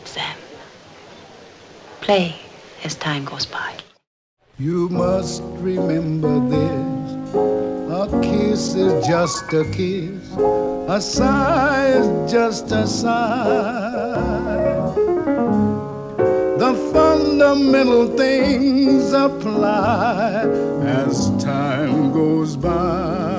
exam. Play as time goes by. You must remember this. A kiss is just a kiss. A sigh is just a sigh. The fundamental things apply as time goes by.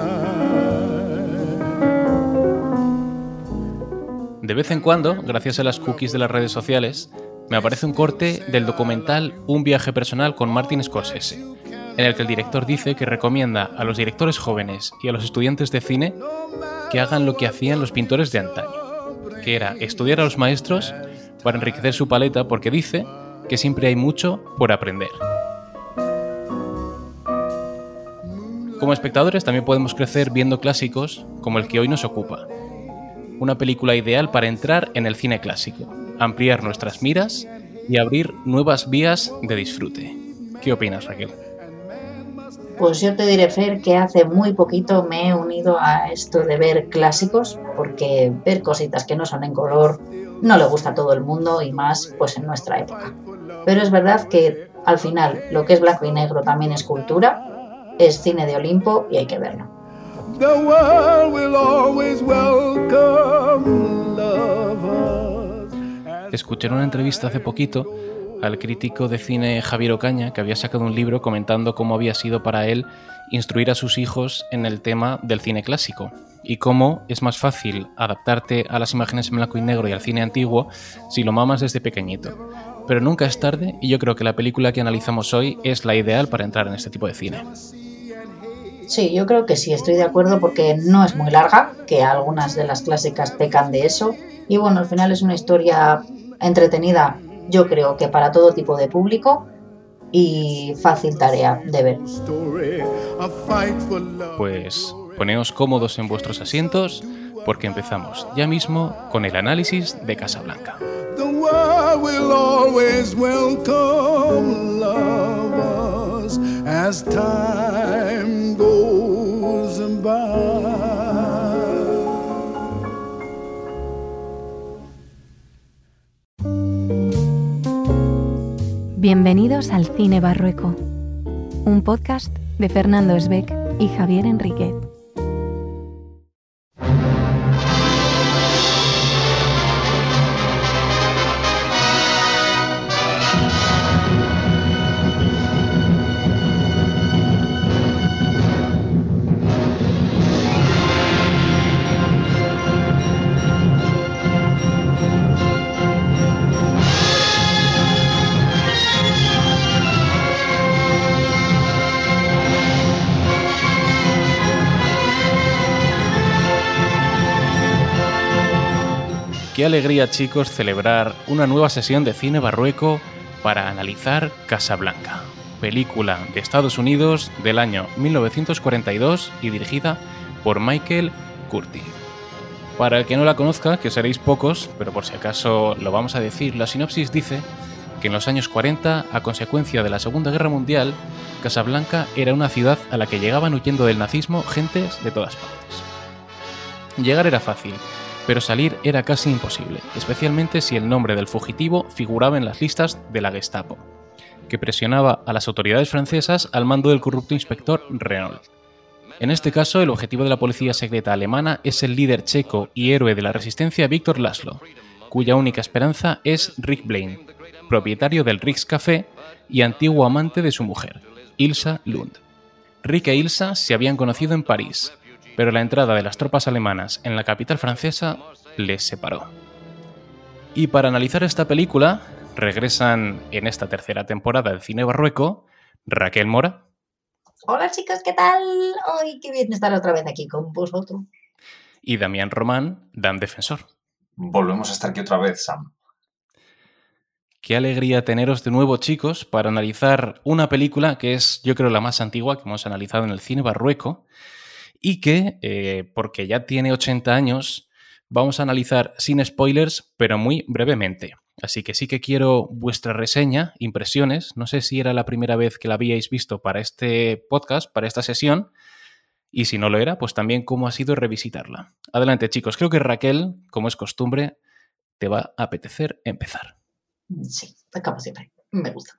De vez en cuando, gracias a las cookies de las redes sociales, me aparece un corte del documental Un viaje personal con Martin Scorsese, en el que el director dice que recomienda a los directores jóvenes y a los estudiantes de cine que hagan lo que hacían los pintores de antaño, que era estudiar a los maestros para enriquecer su paleta porque dice que siempre hay mucho por aprender. Como espectadores también podemos crecer viendo clásicos como el que hoy nos ocupa. Una película ideal para entrar en el cine clásico, ampliar nuestras miras y abrir nuevas vías de disfrute. ¿Qué opinas, Raquel? Pues yo te diré, Fer, que hace muy poquito me he unido a esto de ver clásicos, porque ver cositas que no son en color no le gusta a todo el mundo y más pues en nuestra época. Pero es verdad que al final lo que es blanco y negro también es cultura, es cine de Olimpo y hay que verlo. The world will always welcome. Escuché en una entrevista hace poquito al crítico de cine Javier Ocaña, que había sacado un libro comentando cómo había sido para él instruir a sus hijos en el tema del cine clásico y cómo es más fácil adaptarte a las imágenes en blanco y negro y al cine antiguo si lo mamas desde pequeñito. Pero nunca es tarde y yo creo que la película que analizamos hoy es la ideal para entrar en este tipo de cine. Sí, yo creo que sí, estoy de acuerdo porque no es muy larga, que algunas de las clásicas pecan de eso. Y bueno, al final es una historia entretenida, yo creo que para todo tipo de público y fácil tarea de ver. Story, a fight for love. Pues poneos cómodos en vuestros asientos porque empezamos ya mismo con el análisis de Casablanca. The world will always welcome lovers as time goes. Bienvenidos al Cine Barrueco, un podcast de Fernando Esbeck y Javier Enríquez. Qué alegría chicos celebrar una nueva sesión de cine barrueco para analizar Casablanca, película de Estados Unidos del año 1942 y dirigida por Michael Curtis. Para el que no la conozca, que seréis pocos, pero por si acaso lo vamos a decir, la sinopsis dice que en los años 40, a consecuencia de la Segunda Guerra Mundial, Casablanca era una ciudad a la que llegaban huyendo del nazismo gentes de todas partes. Llegar era fácil, pero salir era casi imposible, especialmente si el nombre del fugitivo figuraba en las listas de la Gestapo, que presionaba a las autoridades francesas al mando del corrupto inspector Renault. En este caso, el objetivo de la policía secreta alemana es el líder checo y héroe de la resistencia Víctor Laszlo, cuya única esperanza es Rick Blaine, propietario del Rick's Café y antiguo amante de su mujer, Ilsa Lund. Rick e Ilsa se habían conocido en París, pero la entrada de las tropas alemanas en la capital francesa les separó. Y para analizar esta película, regresan en esta tercera temporada del cine barrueco Raquel Mora Hola chicos, ¿qué tal? Ay, qué bien estar otra vez aquí con vosotros. y Damián Román, Dan Defensor. Volvemos a estar aquí otra vez, Sam. Qué alegría teneros de nuevo, chicos, para analizar una película que es, yo creo, la más antigua que hemos analizado en el cine barrueco y que, eh, porque ya tiene 80 años, vamos a analizar sin spoilers, pero muy brevemente. Así que sí que quiero vuestra reseña, impresiones. No sé si era la primera vez que la habíais visto para este podcast, para esta sesión. Y si no lo era, pues también cómo ha sido revisitarla. Adelante, chicos. Creo que Raquel, como es costumbre, te va a apetecer empezar. Sí, como siempre, me gusta.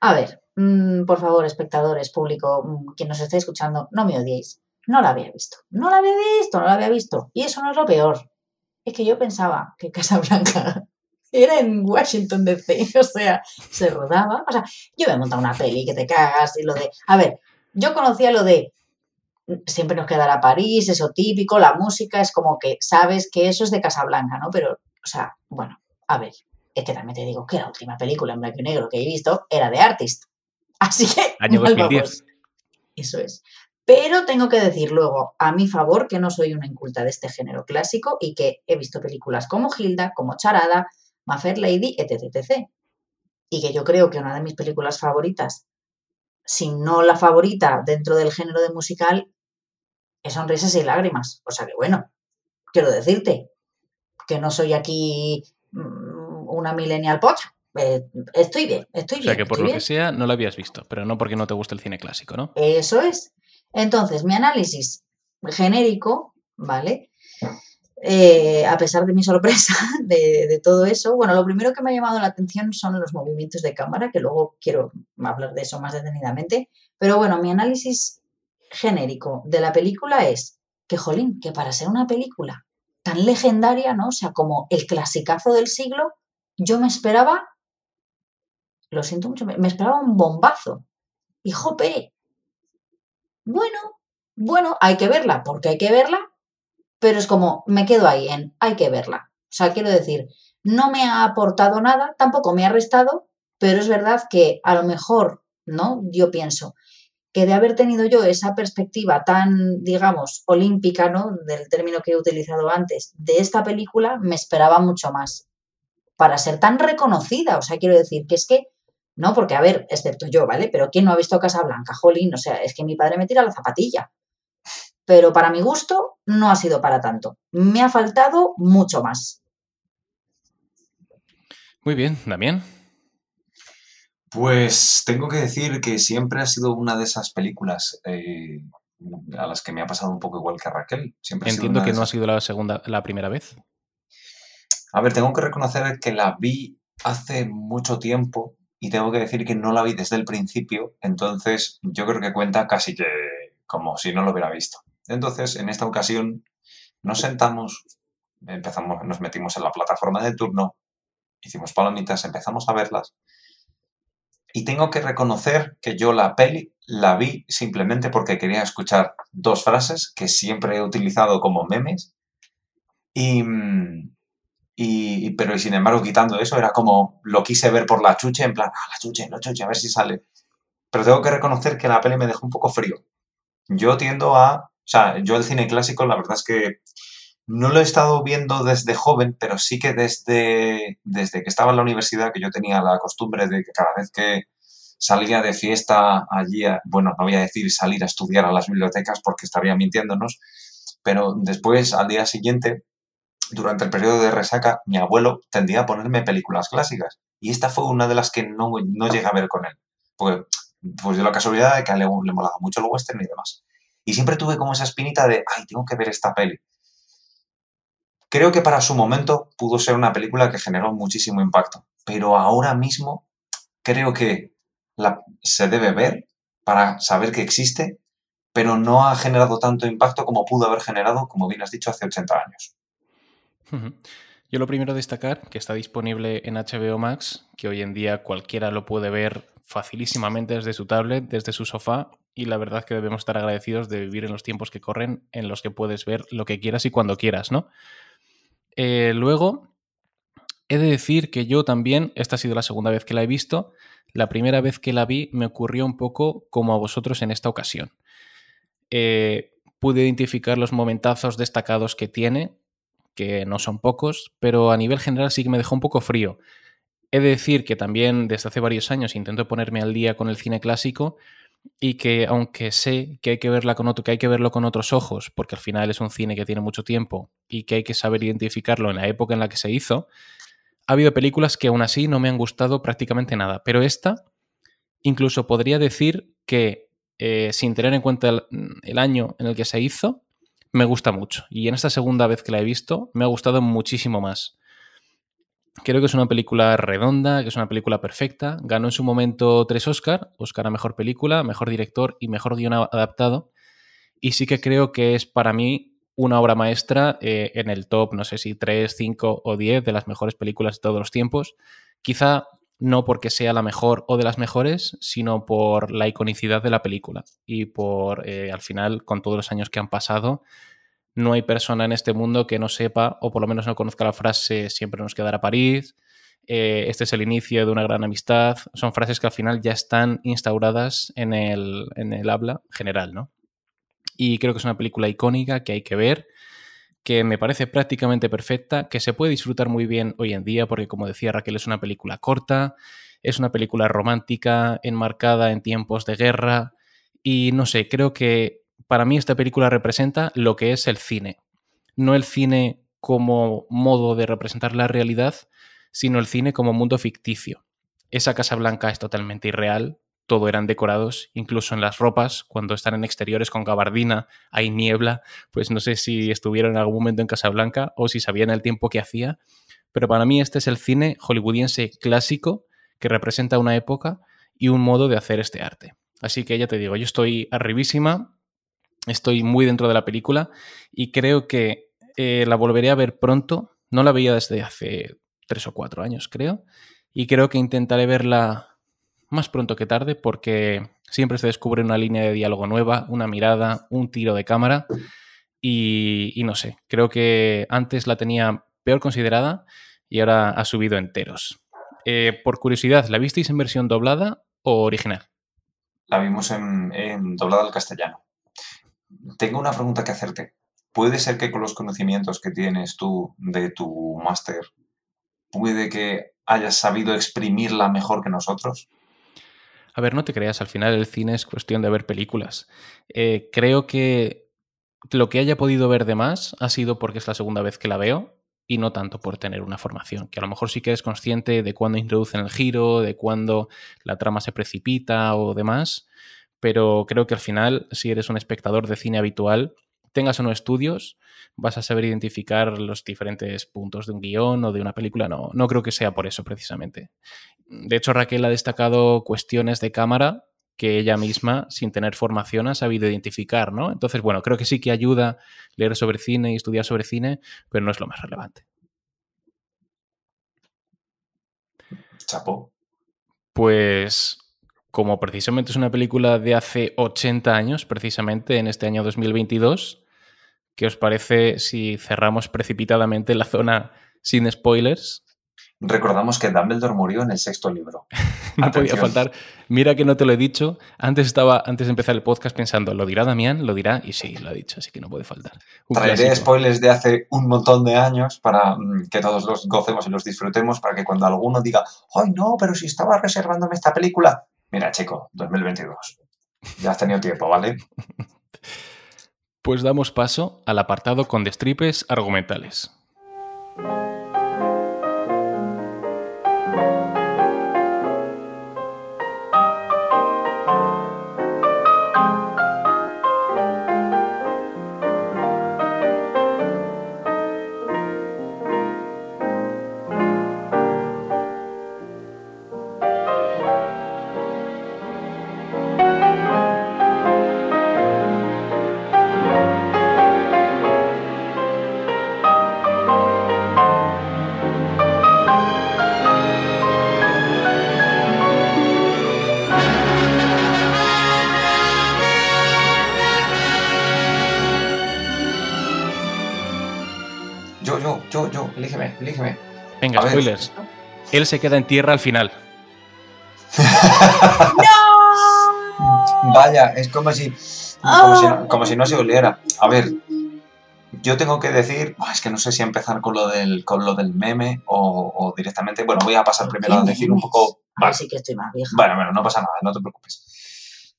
A ver, mm, por favor, espectadores, público, mm, quien nos esté escuchando, no me odiéis. No la había visto. No la había visto, no la había visto. Y eso no es lo peor. Es que yo pensaba que Casablanca era en Washington DC, o sea, se rodaba. O sea, yo me he montado una peli que te cagas y lo de. A ver, yo conocía lo de. Siempre nos quedará París, eso típico, la música, es como que sabes que eso es de Casablanca, ¿no? Pero, o sea, bueno, a ver, es que también te digo que la última película en blanco y negro que he visto era de Artist. Así que. Año 2010. Eso es. Pero tengo que decir luego, a mi favor, que no soy una inculta de este género clásico y que he visto películas como Hilda, como Charada, Maffer Lady, etc, Y que yo creo que una de mis películas favoritas, si no la favorita dentro del género de musical, es Sonrisas y Lágrimas. O sea que bueno, quiero decirte que no soy aquí mm, una millennial pocha. Eh, estoy bien, estoy bien. O sea que por lo que sea no la habías visto, pero no porque no te guste el cine clásico, ¿no? Eso es. Entonces, mi análisis genérico, ¿vale? Eh, a pesar de mi sorpresa de, todo eso, bueno, lo primero que me ha llamado la atención son los movimientos de cámara, que luego quiero hablar de eso más detenidamente, pero bueno, mi análisis genérico de la película es que, jolín, que para ser una película tan legendaria, ¿no? O sea, como el clasicazo del siglo, yo me esperaba, lo siento mucho, me esperaba un bombazo. Y jope, bueno, bueno, hay que verla, porque hay que verla, pero es como, me quedo ahí en, hay que verla. O sea, quiero decir, no me ha aportado nada, tampoco me ha restado, pero es verdad que a lo mejor, ¿no? Yo pienso que de haber tenido yo esa perspectiva tan, digamos, olímpica, ¿no? Del término que he utilizado antes, de esta película, me esperaba mucho más para ser tan reconocida. O sea, quiero decir que es que ¿no? Porque, a ver, excepto yo, ¿vale? Pero ¿quién no ha visto Casablanca? Jolín, o sea, es que mi padre me tira la zapatilla. Pero para mi gusto no ha sido para tanto. Me ha faltado mucho más. Muy bien, Damián. Pues tengo que decir que siempre ha sido una de esas películas eh, a las que me ha pasado un poco igual que a Raquel. Siempre Entiendo que no ha sido la segunda, la primera vez. A ver, tengo que reconocer que la vi hace mucho tiempo y tengo que decir que no la vi desde el principio, entonces yo creo que cuenta casi que como si no lo hubiera visto. Entonces, en esta ocasión nos sentamos, empezamos, nos metimos en la plataforma de turno, hicimos palomitas, empezamos a verlas y tengo que reconocer que yo la peli la vi simplemente porque quería escuchar dos frases que siempre he utilizado como memes y, mm, pero sin embargo, quitando eso, era como lo quise ver por la chuche, en plan, ah, la chuche, la chuche, a ver si sale. Pero tengo que reconocer que la peli me dejó un poco frío. Yo tiendo a. O sea, yo el cine clásico, la verdad es que no lo he estado viendo desde joven, pero sí que desde, desde que estaba en la universidad, que yo tenía la costumbre de que cada vez que salía de fiesta allí, bueno, no voy a decir salir a estudiar a las bibliotecas porque estaría mintiéndonos, pero después, al día siguiente, durante el periodo de resaca, mi abuelo tendía a ponerme películas clásicas. Y esta fue una de las que no, no llegué a ver con él. Porque, pues de la casualidad de que le, le molaba mucho el western y demás. Y siempre tuve como esa espinita de, ay, tengo que ver esta peli. Creo que para su momento pudo ser una película que generó muchísimo impacto. Pero ahora mismo creo que la, se debe ver para saber que existe, pero no ha generado tanto impacto como pudo haber generado, como bien has dicho, hace 80 años. Yo lo primero destacar que está disponible en HBO Max, que hoy en día cualquiera lo puede ver facilísimamente desde su tablet, desde su sofá, y la verdad que debemos estar agradecidos de vivir en los tiempos que corren, en los que puedes ver lo que quieras y cuando quieras, ¿no? Eh, luego, he de decir que yo también, esta ha sido la segunda vez que la he visto, la primera vez que la vi me ocurrió un poco como a vosotros en esta ocasión. Eh, pude identificar los momentazos destacados que tiene, que no son pocos, pero a nivel general sí que me dejó un poco frío. He de decir que también desde hace varios años intento ponerme al día con el cine clásico y que aunque sé que hay que verla con otro, que hay que verlo con otros ojos, porque al final es un cine que tiene mucho tiempo y que hay que saber identificarlo en la época en la que se hizo, ha habido películas que aún así no me han gustado prácticamente nada, pero esta incluso podría decir que eh, sin tener en cuenta el año en el que se hizo, me gusta mucho. Y en esta segunda vez que la he visto, me ha gustado muchísimo más. Creo que es una película redonda, que es una película perfecta. Ganó en su momento tres Oscar, Oscar a Mejor Película, Mejor Director y Mejor Guión Adaptado. Y sí que creo que es para mí una obra maestra eh, en el top, no sé si 3, 5 o 10 de las mejores películas de todos los tiempos. Quizá no porque sea la mejor o de las mejores, sino por la iconicidad de la película. Y por, eh, al final, con todos los años que han pasado, no hay persona en este mundo que no sepa, o por lo menos no conozca la frase siempre nos quedará París, eh, este es el inicio de una gran amistad, son frases que al final ya están instauradas en el, en el habla general, ¿no? Y creo que es una película icónica que hay que ver, que me parece prácticamente perfecta, que se puede disfrutar muy bien hoy en día, porque como decía Raquel, es una película corta, es una película romántica, enmarcada en tiempos de guerra, y no sé, creo que para mí esta película representa lo que es el cine. No el cine como modo de representar la realidad, sino el cine como mundo ficticio. Esa Casa Blanca es totalmente irreal, todo eran decorados, incluso en las ropas, cuando están en exteriores con gabardina, hay niebla, pues no sé si estuvieron en algún momento en Casablanca o si sabían el tiempo que hacía, pero para mí este es el cine hollywoodiense clásico que representa una época y un modo de hacer este arte. Así que ya te digo, yo estoy arribísima, estoy muy dentro de la película y creo que eh, la volveré a ver pronto. No la veía desde hace tres o cuatro años, creo. Y creo que intentaré verla más pronto que tarde porque siempre se descubre una línea de diálogo nueva, una mirada, un tiro de cámara. Y, no sé, creo que antes la tenía peor considerada y ahora ha subido enteros. Eh, por curiosidad, ¿la visteis en versión doblada o original? La vimos en, en doblada al castellano. Tengo una pregunta que hacerte. ¿Puede ser que con los conocimientos que tienes tú de tu máster, puede que hayas sabido exprimirla mejor que nosotros? A ver, no te creas, al final el cine es cuestión de ver películas. Eh, creo que lo que haya podido ver de más ha sido porque es la segunda vez que la veo y no tanto por tener una formación, que a lo mejor sí que eres consciente de cuándo introducen el giro, de cuándo la trama se precipita o demás, pero creo que al final, si eres un espectador de cine habitual, tengas o no estudios, vas a saber identificar los diferentes puntos de un guion o de una película. No, no creo que sea por eso precisamente. De hecho, Raquel ha destacado cuestiones de cámara que ella misma, sin tener formación, ha sabido identificar, ¿no? Entonces, bueno, creo que sí que ayuda leer sobre cine y estudiar sobre cine, pero no es lo más relevante. Chapo. Pues como precisamente es una película de hace 80 años, precisamente en este año 2022, ¿qué os parece si cerramos precipitadamente la zona sin spoilers? Recordamos que Dumbledore murió en el sexto libro. no podía faltar. Mira que no te lo he dicho. Antes estaba, antes de empezar el podcast pensando, ¿lo dirá Damián? ¿Lo dirá? Y sí, lo ha dicho, así que no puede faltar. Un Traeré clásico. spoilers de hace un montón de años para mm, que todos los gocemos y los disfrutemos, para que cuando alguno diga, ¡ay no! Pero si estaba reservándome esta película, Mira, chico, 2022. Ya has tenido tiempo, ¿vale? Pues damos paso al apartado con destripes argumentales. Venga, A ver. spoilers. Él se queda en tierra al final. Vaya, es como si, como si, no, como si no se oliera. A ver, yo tengo que decir, es que no sé si empezar con lo del, con lo del meme o, o directamente. Bueno, voy a pasar primero a ¿Qué decir un poco. Vale. sí que estoy más vieja. Bueno, bueno, no pasa nada, no te preocupes.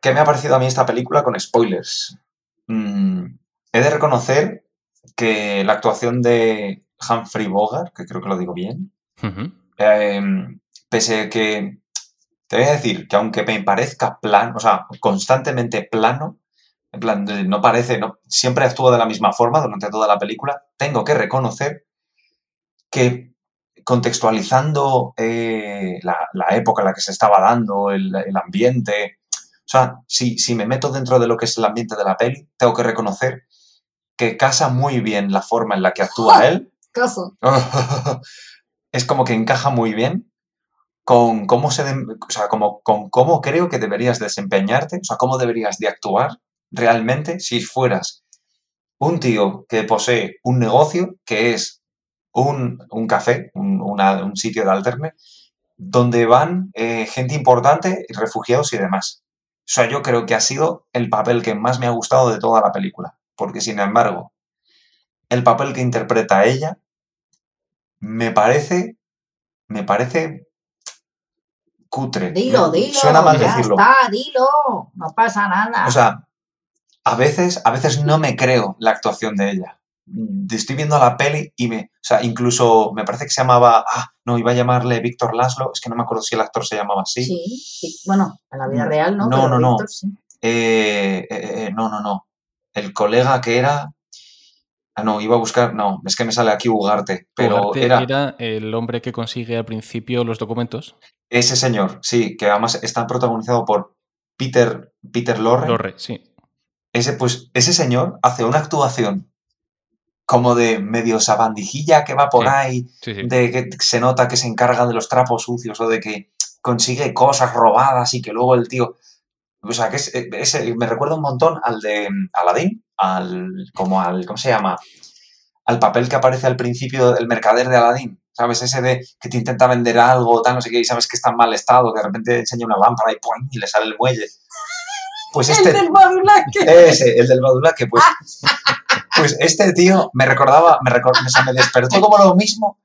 ¿Qué me ha parecido a mí esta película con spoilers? Mm, he de reconocer que la actuación de Humphrey Bogart, que creo que lo digo bien, Ujú. eh, pese a que te voy a decir que aunque me parezca plano, o sea, constantemente plano, en plan, no parece, no, siempre actúa de la misma forma durante toda la película, tengo que reconocer que contextualizando eh, la, la época en la que se estaba dando, el, el ambiente. O sea, si, si me meto dentro de lo que es el ambiente de la peli, tengo que reconocer que casa muy bien la forma en la que actúa él. Es como que encaja muy bien con cómo se o sea, como, con cómo creo que deberías desempeñarte, o sea, cómo deberías de actuar realmente si fueras un tío que posee un negocio que es un, un café, un sitio de alterne, donde van eh, gente importante, refugiados y demás. O sea, yo creo que ha sido el papel que más me ha gustado de toda la película, porque sin embargo, el papel que interpreta ella me parece, me parece cutre. Dilo, dilo. Suena mal ya decirlo. está, dilo. No pasa nada. O sea, a veces, a veces no me creo la actuación de ella. Mm, Estoy viendo la peli y me, o sea, incluso me parece que se llamaba, ah, no, iba a llamarle Víctor Laszlo, es que no me acuerdo si el actor se llamaba así. sí. sí. Bueno, en la vida No, real no. no, pero no, no. Víctor sí. Eh, eh, eh, no, no, no. El colega que era, ah, no, iba a buscar, no, es que me sale aquí Ugarte, pero Ugarte era era el hombre que consigue al principio los documentos. ese señor, sí, que además está protagonizado por Peter, Peter Lorre. Lorre, sí. ese, pues, ese señor hace una actuación como de medio sabandijilla que va por Sí. ahí, Sí, sí. de que se nota que se encarga de los trapos sucios o de que consigue cosas robadas y que luego el tío... O sea, que es, ese me recuerda un montón al de Aladdin, al, como al, ¿cómo se llama? Al papel que aparece al principio del mercader de Aladdin, ¿sabes? Ese de que te intenta vender algo, tal, no sé qué, y sabes que está en mal estado, que de repente enseña una lámpara y, ¡pum! y le sale el muelle. Pues este... El del Badulaque. Ese, el del Badulaque, pues, pues este tío me recordaba, me, recor- o sea, me despertó como lo mismo.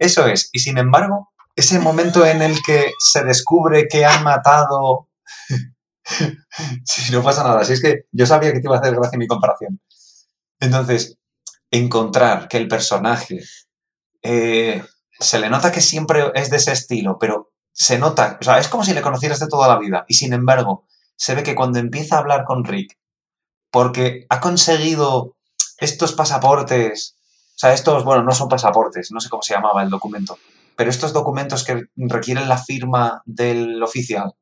Eso es. Y sin embargo, ese momento en el que se descubre que han matado. Si no pasa nada, si es que yo sabía que te iba a hacer gracia mi comparación. Entonces, encontrar que el personaje eh, se le nota que siempre es de ese estilo, pero se nota, o sea, es como si le conocieras de toda la vida. Y sin embargo, se ve que cuando empieza a hablar con Rick, porque ha conseguido estos pasaportes, o sea, estos, bueno, no son pasaportes, no sé cómo se llamaba el documento, pero estos documentos que requieren la firma del oficial,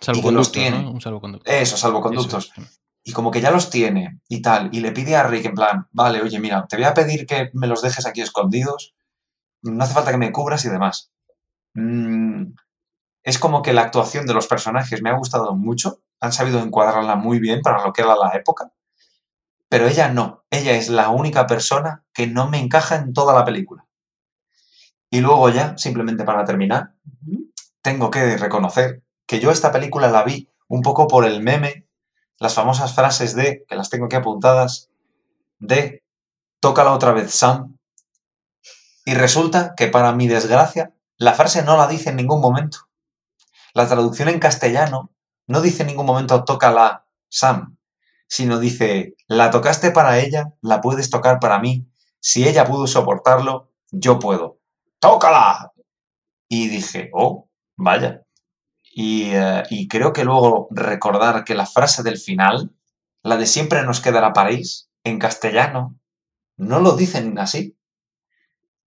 Salvoconductos, tiene. ¿no? Un salvoconducto. esos salvoconductos, Eso es. y como que ya los tiene y tal, y le pide a Rick en plan, vale, oye, mira, te voy a pedir que me los dejes aquí escondidos, no hace falta que me cubras y demás. Mm, es como que la actuación de los personajes me ha gustado mucho, han sabido encuadrarla muy bien para lo que era la época, pero ella no, ella es la única persona que no me encaja en toda la película. Y luego ya, simplemente para terminar, tengo que reconocer que yo esta película la vi un poco por el meme, las famosas frases de, que las tengo aquí apuntadas, de tócala otra vez Sam. Y resulta que para mi desgracia, la frase no la dice en ningún momento. La traducción en castellano no dice en ningún momento tócala Sam, sino dice, la tocaste para ella, la puedes tocar para mí. Si ella pudo soportarlo, yo puedo. ¡Tócala! Y dije, oh, vaya. Y, eh, y creo que luego recordar que la frase del final, la de siempre nos quedará París, en castellano, no lo dicen así.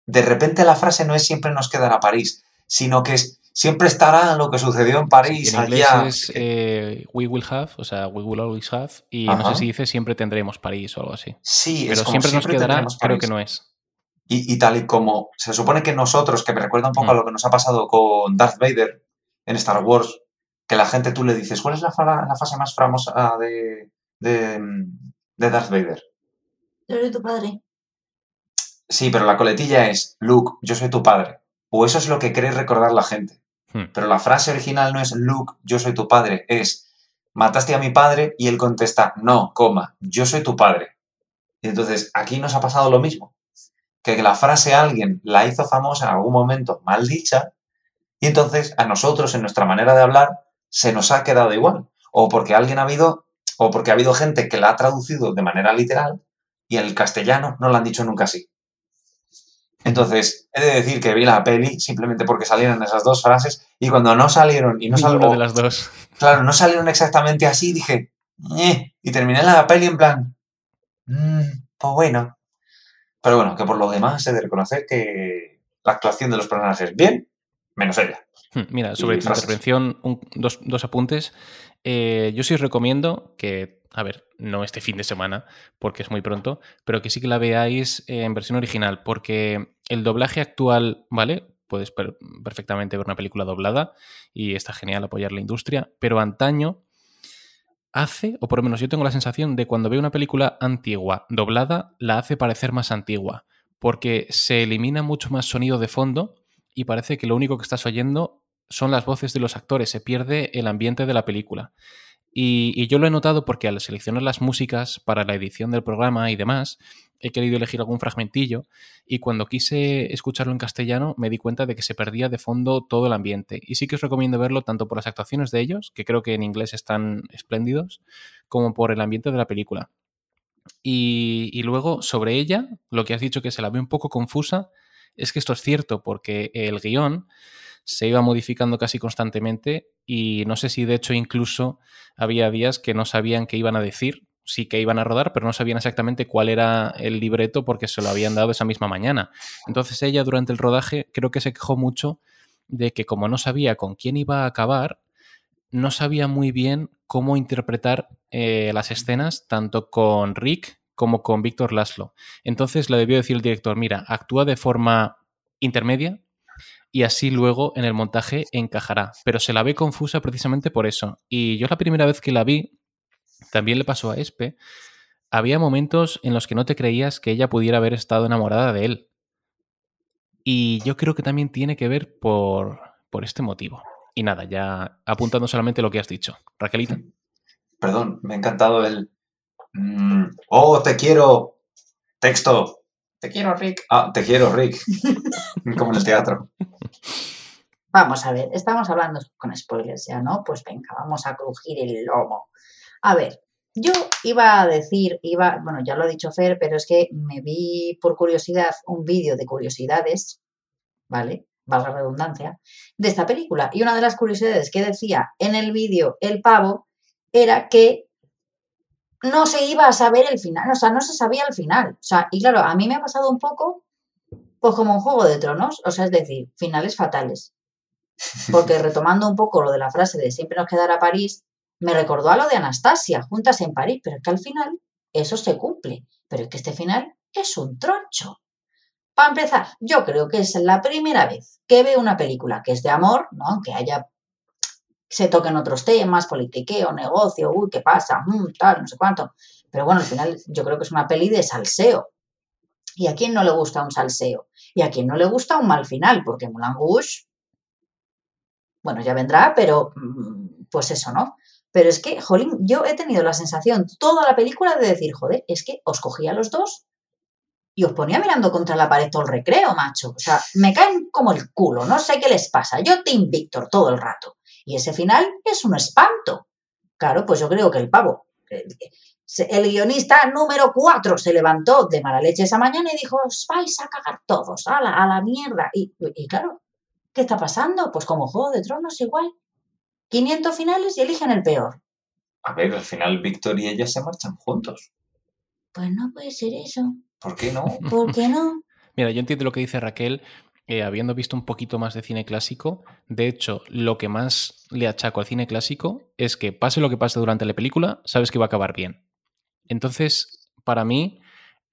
De repente la frase no es siempre nos quedará París, sino que es siempre estará lo que sucedió en París en inglés allá. es eh, We will have, o sea, We will always have, y no sé si dice siempre tendremos París o algo así. Sí, es Pero como siempre nos quedará, creo que no es. Y, y tal y como se supone que nosotros, que me recuerda un poco Mm. a lo que nos ha pasado con Darth Vader en Star Wars, que la gente tú le dices, ¿cuál es la, la fase más famosa de, de, de Darth Vader? Yo soy tu padre. Sí, pero la coletilla es, Luke, yo soy tu padre. O eso es lo que cree recordar la gente. Hmm. Pero la frase original no es, Luke, yo soy tu padre, es, mataste a mi padre y él contesta, no, coma, yo soy tu padre. Y entonces aquí nos ha pasado lo mismo. Que la frase alguien la hizo famosa en algún momento mal dicha y entonces a nosotros en nuestra manera de hablar se nos ha quedado igual. O porque alguien ha habido, o porque ha habido gente que la ha traducido de manera literal y el castellano no la han dicho nunca así. Entonces, he de decir que vi la peli simplemente porque salieron esas dos frases y cuando no salieron y no salieron, de las dos. claro, no salieron exactamente así, dije, "Ñe", y terminé la peli en plan, "Mm, pues bueno. Pero bueno, que por lo demás he de reconocer que, la actuación de los personajes bien, menos ella. Hmm, Mira, sobre tu intervención, un- dos, dos apuntes. Eh, yo sí os recomiendo que, a ver, no este fin de semana, porque es muy pronto, pero que sí que la veáis eh, en versión original, porque el doblaje actual, ¿vale? Puedes per- perfectamente ver una película doblada y está genial apoyar la industria, pero antaño hace, o por lo menos yo tengo la sensación de cuando veo una película antigua doblada, la hace parecer más antigua, porque se elimina mucho más sonido de fondo y parece que lo único que estás oyendo son las voces de los actores, se pierde el ambiente de la película. Y, yo lo he notado porque al seleccionar las músicas para la edición del programa y demás, he querido elegir algún fragmentillo y cuando quise escucharlo en castellano me di cuenta de que se perdía de fondo todo el ambiente. Y sí que os recomiendo verlo tanto por las actuaciones de ellos, que creo que en inglés están espléndidos, como por el ambiente de la película. Y, y luego, sobre ella, lo que has dicho que se la ve un poco confusa, es que esto es cierto, porque el guion se iba modificando casi constantemente y no sé si de hecho incluso había días que no sabían qué iban a decir, sí que iban a rodar, pero no sabían exactamente cuál era el libreto porque se lo habían dado esa misma mañana. Entonces ella durante el rodaje creo que se quejó mucho de que como no sabía con quién iba a acabar, no sabía muy bien cómo interpretar eh, las escenas tanto con Rick como con Víctor Laszlo. Entonces le debió decir el director, mira, actúa de forma intermedia y así luego en el montaje encajará. Pero se la ve confusa precisamente por eso. Y yo la primera vez que la vi, también le pasó a Espe, había momentos en los que no te creías que ella pudiera haber estado enamorada de él. Y yo creo que también tiene que ver por, por este motivo. Y nada, ya apuntando solamente lo que has dicho. Raquelita. Perdón, me ha encantado el. Mm, oh, te quiero. Texto. Te quiero, Rick. Ah, te quiero, Rick. Como en el teatro. Vamos a ver, estamos hablando con spoilers ya, ¿no? Pues venga, vamos a crujir el lomo. A ver, yo iba a decir, iba, bueno, ya lo ha dicho Fer, pero es que me vi por curiosidad un vídeo de curiosidades, ¿vale? Valga la redundancia, de esta película. Y una de las curiosidades que decía en el vídeo el pavo era que no se iba a saber el final, o sea, no se sabía el final. O sea, y claro, a mí me ha pasado un poco, pues como un juego de tronos, o sea, es decir, finales fatales. Porque retomando un poco lo de la frase de siempre nos quedará París, me recordó a lo de Anastasia, juntas en París, pero es que al final eso se cumple. Pero es que este final es un troncho. Para empezar, yo creo que es la primera vez que veo una película que es de amor, ¿no? Aunque haya se toquen otros temas, politiqueo, negocio, uy, ¿qué pasa? Mm, tal, no sé cuánto. Pero bueno, al final yo creo que es una peli de salseo. ¿Y a quién no le gusta un salseo? ¿Y a quién no le gusta un mal final? Porque Moulin bueno, ya vendrá, pero mm, pues eso, ¿no? Pero es que, jolín, yo he tenido la sensación toda la película de decir, joder, es que os cogía a los dos y os ponía mirando contra la pared todo el recreo, macho. O sea, me caen como el culo, no sé qué les pasa. Yo Team Víctor todo el rato. Y ese final es un espanto. Claro, pues yo creo que el pavo, el, el guionista número 4 se levantó de mala leche esa mañana y dijo, os vais a cagar todos, a la, a la mierda. Y, y claro, ¿qué está pasando? Pues como Juego de Tronos igual. 500 finales y eligen el peor. A ver, al final Víctor y ella se marchan juntos. Pues no puede ser eso. ¿Por qué no? ¿Por qué no? Mira, yo entiendo lo que dice Raquel, eh, habiendo visto un poquito más de cine clásico. De hecho, lo que más le achaco al cine clásico es que pase lo que pase durante la película, sabes que va a acabar bien. Entonces, para mí,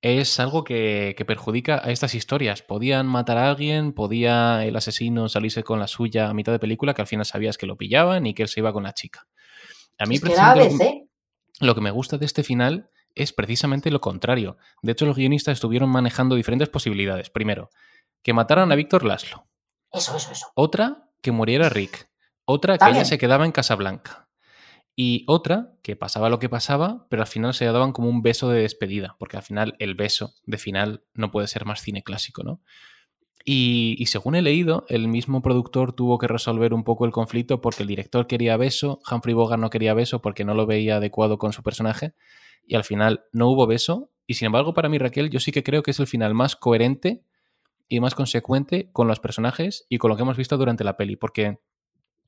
es algo que, que, perjudica a estas historias. Podían matar a alguien, podía el asesino salirse con la suya a mitad de película, que al final sabías que lo pillaban y que él se iba con la chica. A mí, es que. Lo, lo que me gusta de este final es precisamente lo contrario. De hecho, los guionistas estuvieron manejando diferentes posibilidades. Primero, que mataran a Víctor Laszlo. Eso, eso, eso. Otra, que muriera Rick. Otra, que También. ella se quedaba en Casablanca. Y otra, que pasaba lo que pasaba, pero al final se daban como un beso de despedida, porque al final el beso de final no puede ser más cine clásico, ¿no? Y, y, según he leído, el mismo productor tuvo que resolver un poco el conflicto porque el director quería beso, Humphrey Bogart no quería beso porque no lo veía adecuado con su personaje, y al final no hubo beso. Y sin embargo, para mí, Raquel, yo sí que creo que es el final más coherente y más consecuente con los personajes y con lo que hemos visto durante la peli, porque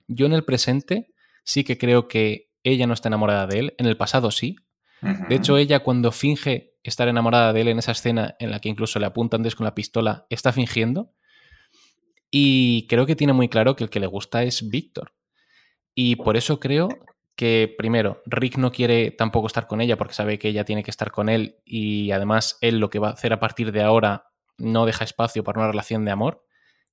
yo en el presente sí que creo que ella no está enamorada de él, en el pasado sí. Uh -huh. De hecho, ella cuando finge estar enamorada de él en esa escena en la que incluso le apunta antes con la pistola, está fingiendo. Y creo que tiene muy claro que el que le gusta es Víctor. Y por eso creo que, primero, Rick no quiere tampoco estar con ella porque sabe que ella tiene que estar con él y además él lo que va a hacer a partir de ahora no deja espacio para una relación de amor.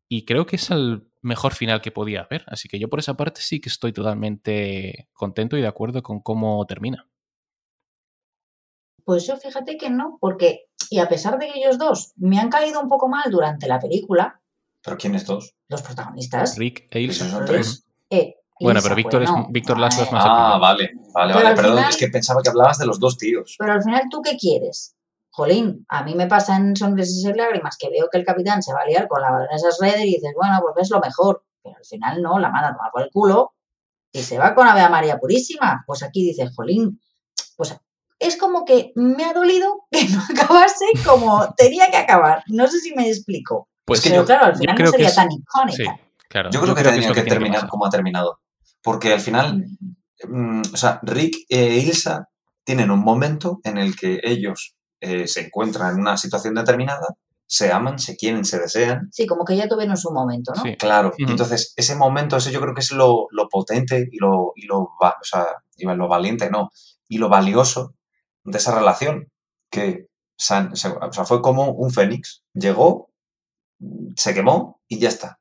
Y creo que es el mejor final que podía haber. Así que yo por esa parte sí que estoy totalmente contento y de acuerdo con cómo termina. Pues yo fíjate que no, porque, y a pesar de que ellos dos me han caído un poco mal durante la película, ¿Pero quiénes dos? los protagonistas. Rick e Ilsa. Esos son tres. eh, Bueno, Ilsa, pero Víctor, pues es, no. Víctor Laszlo es más Ah, vale, vale, Pero vale, al perdón, final- es que pensaba que hablabas de los dos tíos. Pero al final, ¿tú qué quieres? Jolín, a mí me pasa en Sonrisas y Lágrimas que veo que el capitán se va a liar con la baronesa Schroeder y dices, bueno, pues es lo mejor. Pero al final no, la manda a tomar por el culo y se va con Ave María Purísima. Pues aquí dices, Jolín, pues es como que me ha dolido que no acabase como tenía que acabar. No sé si me explico. Pues Pero yo- claro, al final creo no sería es- tan Sí, icónica. claro. Yo creo que es tenía que, terminar como ha terminado. Porque al final, mm, o sea, Rick e Ilsa tienen un momento en el que ellos eh, se encuentran en una situación determinada, se aman, se quieren, se desean. Sí, como que ya tuvieron su momento, ¿no? Sí. Claro, entonces ese momento, ese yo creo que es lo, lo potente y lo, y lo, o sea, lo valiente, no, y lo valioso de esa relación, que se- se- o sea, fue como un fénix, llegó, se quemó y ya está.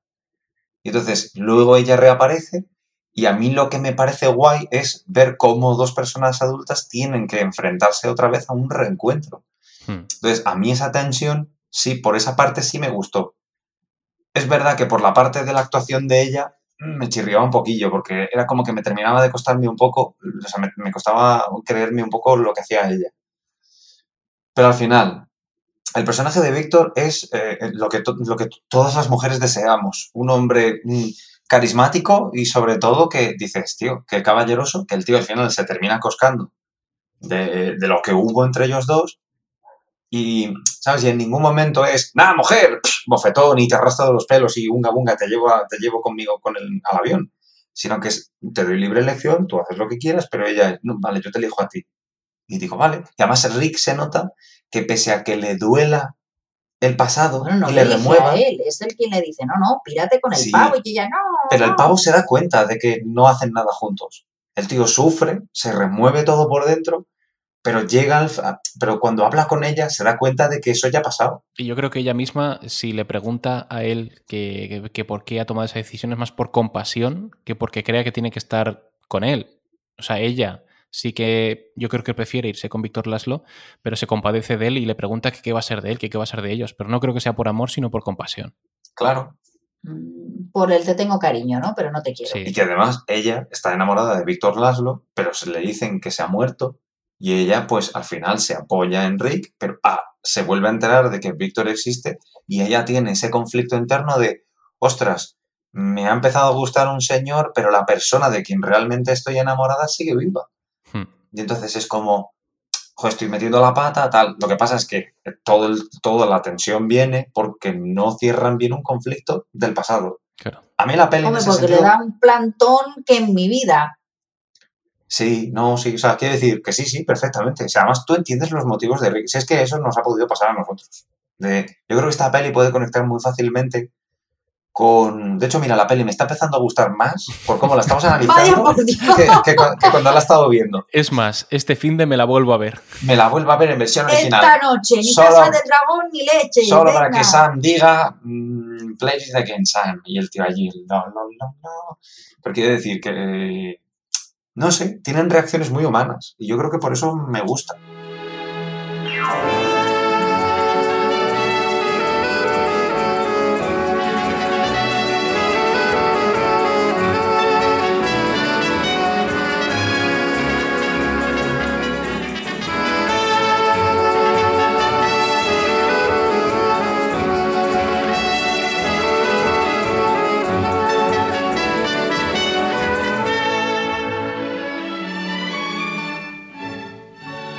Y entonces luego ella reaparece y a mí lo que me parece guay es ver cómo dos personas adultas tienen que enfrentarse otra vez a un reencuentro. Hmm. Entonces, a mí esa tensión, sí, por esa parte sí me gustó. Es verdad que por la parte de la actuación de ella mm, me chirriaba un poquillo, porque era como que me terminaba de costarme un poco, o sea, me, me costaba creerme un poco lo que hacía ella. Pero al final, el personaje de Víctor es eh, lo, que lo que todas las mujeres deseamos. Un hombre mm, carismático y sobre todo que dices, tío, que caballeroso, que el tío al final se termina coscando de, de lo que hubo entre ellos dos y, ¿sabes? Y en ningún momento es, nada, mujer, psh, bofetón y te arrastro de los pelos y unga bunga, te llevo, a- te llevo conmigo con el, al avión. Sino que es, te doy libre elección, tú haces lo que quieras, pero ella es, no, vale, yo te elijo a ti. Y digo, vale. Y además Rick se nota que pese a que le duela el pasado Bueno, no y le remueva, él, es el quien le dice, no, no, pírate con el Sí. pavo y ella no. Pero el no". pavo se da cuenta de que no hacen nada juntos. El tío sufre, se remueve todo por dentro, pero llega al, pero cuando habla con ella se da cuenta de que eso ya ha pasado. Y yo creo que ella misma, si le pregunta a él que, que- que por qué ha tomado esa decisión, es más por compasión que porque crea que tiene que estar con él. O sea, ella sí que yo creo que prefiere irse con Víctor Laszlo, pero se compadece de él y le pregunta que qué va a ser de él, que qué va a ser de ellos. Pero no creo que sea por amor, sino por compasión. Claro. Mm, Por el te tengo cariño, ¿no? Pero no te quiero. Sí. Y que además ella está enamorada de Víctor Laszlo, pero se le dicen que se ha muerto y ella pues al final se apoya en Rick, pero ah, se vuelve a enterar de que Víctor existe y ella tiene ese conflicto interno de, ostras, me ha empezado a gustar un señor, pero la persona de quien realmente estoy enamorada sigue viva. Hmm. Y entonces es como, "Jo, estoy metiendo la pata, tal. Lo que pasa es que todo el- toda la tensión viene porque no cierran bien un conflicto del pasado. Claro. A mí la peli en Hombre, ese porque sentido- le da un plantón que en mi vida. Sí, no, sí, o sea, quiero decir que sí, sí, perfectamente. O sea, además tú entiendes los motivos de Rick. Si es que eso nos ha podido pasar a nosotros. De, yo creo que esta peli puede conectar muy fácilmente con... De hecho, mira, la peli me está empezando a gustar más por cómo la estamos analizando que, que cu- que cuando la he estado viendo. Es más, este fin de me la vuelvo a ver. Me la vuelvo a ver en versión original. Esta noche, ni Solo- casa de dragón ni leche. Solo para que Sam diga, mm, play it again, Sam. Y el tío allí, no, no, no, no. Pero quiere decir que, no sé, tienen reacciones muy humanas. Y yo creo que por eso me gusta.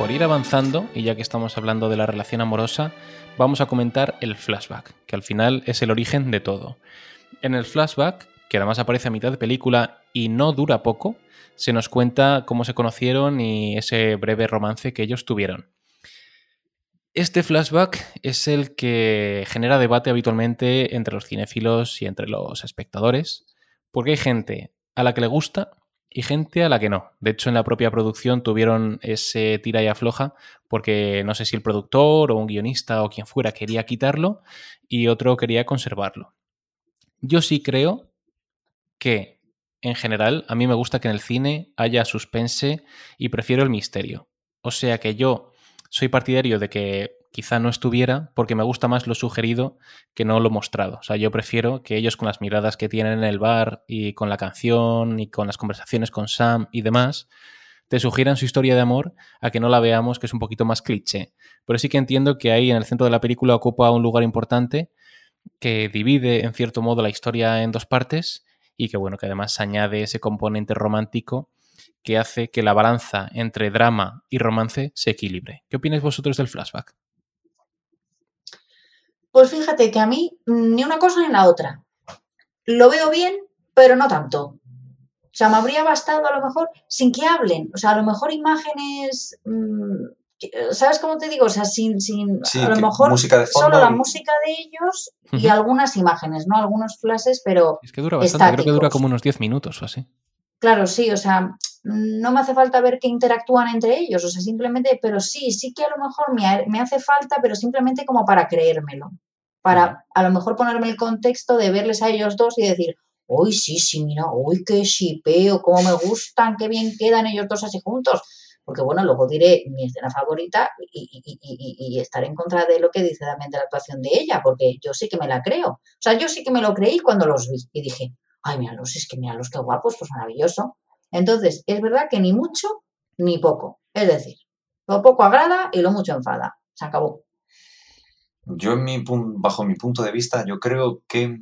Por ir avanzando, y ya que estamos hablando de la relación amorosa, vamos a comentar el flashback, que al final es el origen de todo. En el flashback, que además aparece a mitad de película y no dura poco, se nos cuenta cómo se conocieron y ese breve romance que ellos tuvieron. Este flashback es el que genera debate habitualmente entre los cinéfilos y entre los espectadores, porque hay gente a la que le gusta y gente a la que no. De hecho, en la propia producción tuvieron ese tira y afloja porque no sé si el productor o un guionista o quien fuera quería quitarlo y otro quería conservarlo. Yo sí creo que, en general, a mí me gusta que en el cine haya suspense y prefiero el misterio. O sea que yo soy partidario de que quizá no estuviera porque me gusta más lo sugerido que no lo mostrado. O sea, yo prefiero que ellos con las miradas que tienen en el bar y con la canción y con las conversaciones con Sam y demás, te sugieran su historia de amor a que no la veamos, que es un poquito más cliché. Pero sí que entiendo que ahí en el centro de la película ocupa un lugar importante que divide en cierto modo la historia en dos partes y que bueno, que además añade ese componente romántico que hace que la balanza entre drama y romance se equilibre. ¿Qué opináis vosotros del flashback? Pues fíjate que a mí ni una cosa ni la otra. Lo veo bien, pero no tanto. O sea, me habría bastado a lo mejor sin que hablen. O sea, a lo mejor imágenes. Mmm, ¿Sabes cómo te digo? O sea, sin, sin Sí, a lo mejor música de fondo solo la música de ellos y algunas imágenes, ¿no? Algunos flashes, pero Es que dura bastante, creo que dura como unos 10 minutos o así. Claro, sí, o sea, no me hace falta ver que interactúan entre ellos, o sea, simplemente, pero sí, sí que a lo mejor me, me hace falta, pero simplemente como para creérmelo, para a lo mejor ponerme el contexto de verles a ellos dos y decir, uy, sí, sí, mira, uy, qué shipeo, cómo me gustan, qué bien quedan ellos dos así juntos. Porque bueno, luego diré mi escena favorita y, y- y- y- y estaré en contra de lo que dice también de la actuación de ella, porque yo sí que me la creo. O sea, yo sí que me lo creí cuando los vi y dije, ay, míralos, es que míralos, qué guapos, pues maravilloso. Entonces, es verdad que ni mucho ni poco. Es decir, lo poco agrada y lo mucho enfada. Se acabó. Yo, en mi bajo mi punto de vista, yo creo que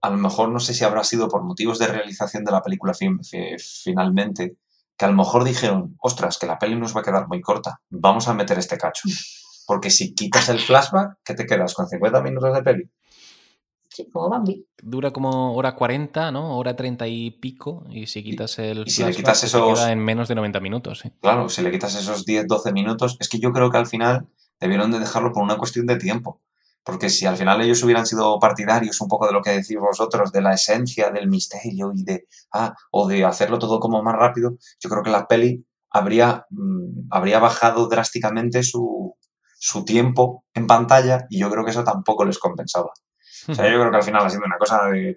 a lo mejor no sé si habrá sido por motivos de realización de la película fin- fi- finalmente, que a lo mejor dijeron, ostras, que la peli nos va a quedar muy corta, vamos a meter este cacho. Porque si quitas el flashback, ¿qué te quedas? ¿Con 50 minutos de peli? Sí, como Bambi. Dura como hora 40, ¿no? Hora 30 y pico. Y si quitas el y si le flashback, quitas se esos- queda en menos de 90 minutos. Claro, si le quitas esos 10, 12 minutos, es que yo creo que al final debieron de dejarlo por una cuestión de tiempo. Porque si al final ellos hubieran sido partidarios un poco de lo que decís vosotros, de la esencia, del misterio y de, ah, o de hacerlo todo como más rápido, yo creo que la peli habría, mm, habría bajado drásticamente su, su tiempo en pantalla y yo creo que eso tampoco les compensaba. O sea, yo creo que al final ha sido una cosa de.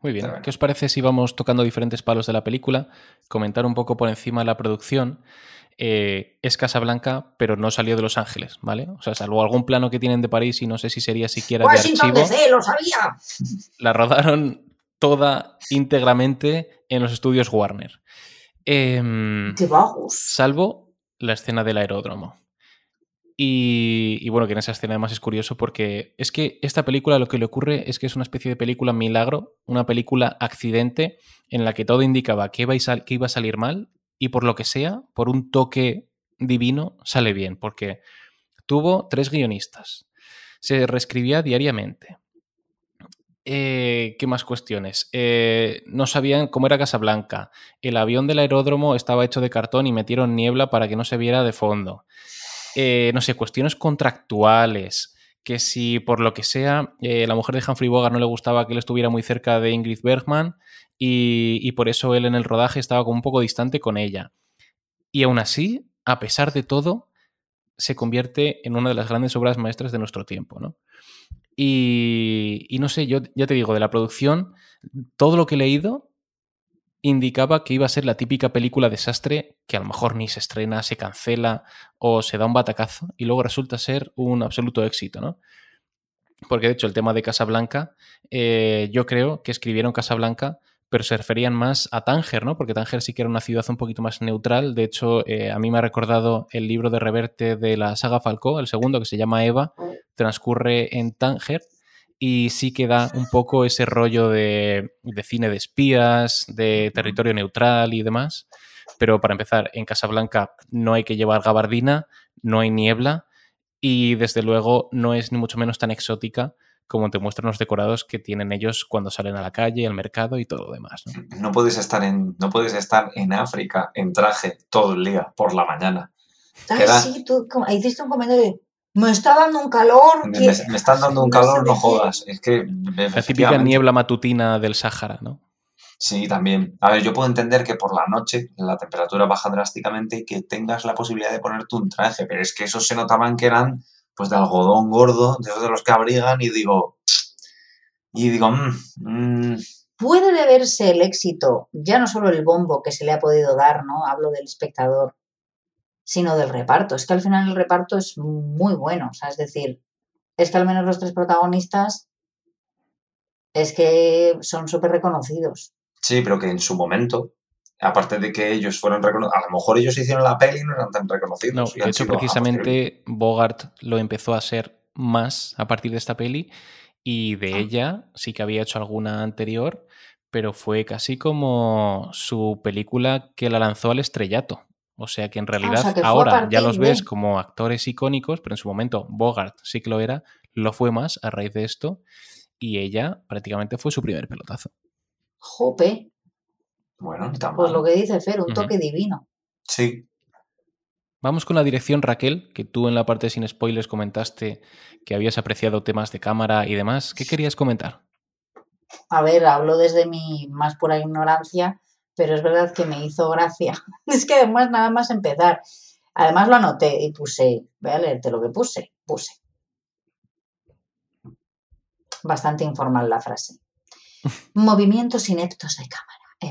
Muy bien. Bueno. ¿Qué os parece si vamos tocando diferentes palos de la película? Comentar un poco por encima la producción. Eh, es Casablanca, pero no salió de Los Ángeles, ¿vale? O sea, salvo algún plano que tienen de París y no sé si sería siquiera de Washington archivo, DC, lo sabía. la rodaron toda íntegramente en los estudios Warner. Em, Qué bajos. salvo la escena del aeródromo. Y, y bueno, que en esa escena además es curioso porque es que esta película lo que le ocurre es que es una especie de película milagro, una película accidente en la que todo indicaba que iba, a sal- que iba a salir mal y por lo que sea, por un toque divino, sale bien, porque tuvo tres guionistas, se reescribía diariamente. Eh, ¿Qué más cuestiones? Eh, no sabían cómo era Casablanca. El avión del aeródromo estaba hecho de cartón y metieron niebla para que no se viera de fondo. Eh, no sé, cuestiones contractuales. Que si por lo que sea la mujer de Humphrey Bogart no le gustaba que él estuviera muy cerca de Ingrid Bergman y, por eso él en el rodaje estaba como un poco distante con ella. Y aún así, a pesar de todo, se convierte en una de las grandes obras maestras de nuestro tiempo, ¿no? Y, y no sé, yo ya te digo, de la producción, todo lo que he leído indicaba que iba a ser la típica película desastre que a lo mejor ni se estrena, se cancela o se da un batacazo y luego resulta ser un absoluto éxito, ¿no? Porque de hecho el tema de Casablanca, eh, yo creo que escribieron Casablanca, pero se referían más a Tánger, ¿no? Porque Tánger sí que era una ciudad un poquito más neutral. De hecho, eh, a mí me ha recordado el libro de Reverte de la saga Falcó, el segundo, que se llama Eva, transcurre en Tánger y sí que da un poco ese rollo de, de cine de espías, de territorio neutral y demás. Pero para empezar, en Casablanca no hay que llevar gabardina, no hay niebla y desde luego no es ni mucho menos tan exótica como te muestran los decorados que tienen ellos cuando salen a la calle, al mercado y todo lo demás. ¿no? No puedes estar en, no puedes estar en África en traje todo el día, por la mañana. Ay, sí, tú como- hiciste un comentario de, me está dando un calor. Me, que- me- me están dando un calor, no qué". jodas. Es que. La típica niebla matutina del Sáhara, ¿no? Sí, también. A ver, yo puedo entender que por la noche la temperatura baja drásticamente y que tengas la posibilidad de ponerte un traje, pero es que esos se notaban que eran pues de algodón gordo, de esos de los que abrigan, y digo. Y digo, mm, mm, Puede deberse el éxito, ya no solo el bombo que se le ha podido dar, ¿no? Hablo del espectador, sino del reparto. Es que al final el reparto es muy bueno, o sea, es decir, es que al menos los tres protagonistas es que son súper reconocidos. sí, pero que en su momento, aparte de que ellos fueron reconocidos, a lo mejor ellos hicieron la peli y no eran tan reconocidos. No, y de hecho, precisamente Bogart lo empezó a ser más a partir de esta peli y de ella sí que había hecho alguna anterior, pero fue casi como su película que la lanzó al estrellato. O sea que en realidad Ah, que a ahora ya los ves como actores icónicos, pero en su momento Bogart sí que lo era, lo fue más a raíz de esto y ella prácticamente fue su primer pelotazo. Jope, Bueno, ni tan pues mal. lo que dice Fer, un toque divino. Sí, Vamos con la dirección, Raquel, que tú en la parte sin spoilers comentaste que habías apreciado temas de cámara y demás. ¿Qué querías comentar? A ver, hablo desde mi más pura ignorancia, pero es verdad que me hizo gracia. Es que además, nada más empezar, además lo anoté y puse, voy a leerte lo que puse, puse. Bastante informal la frase. Movimientos ineptos de cámara, he.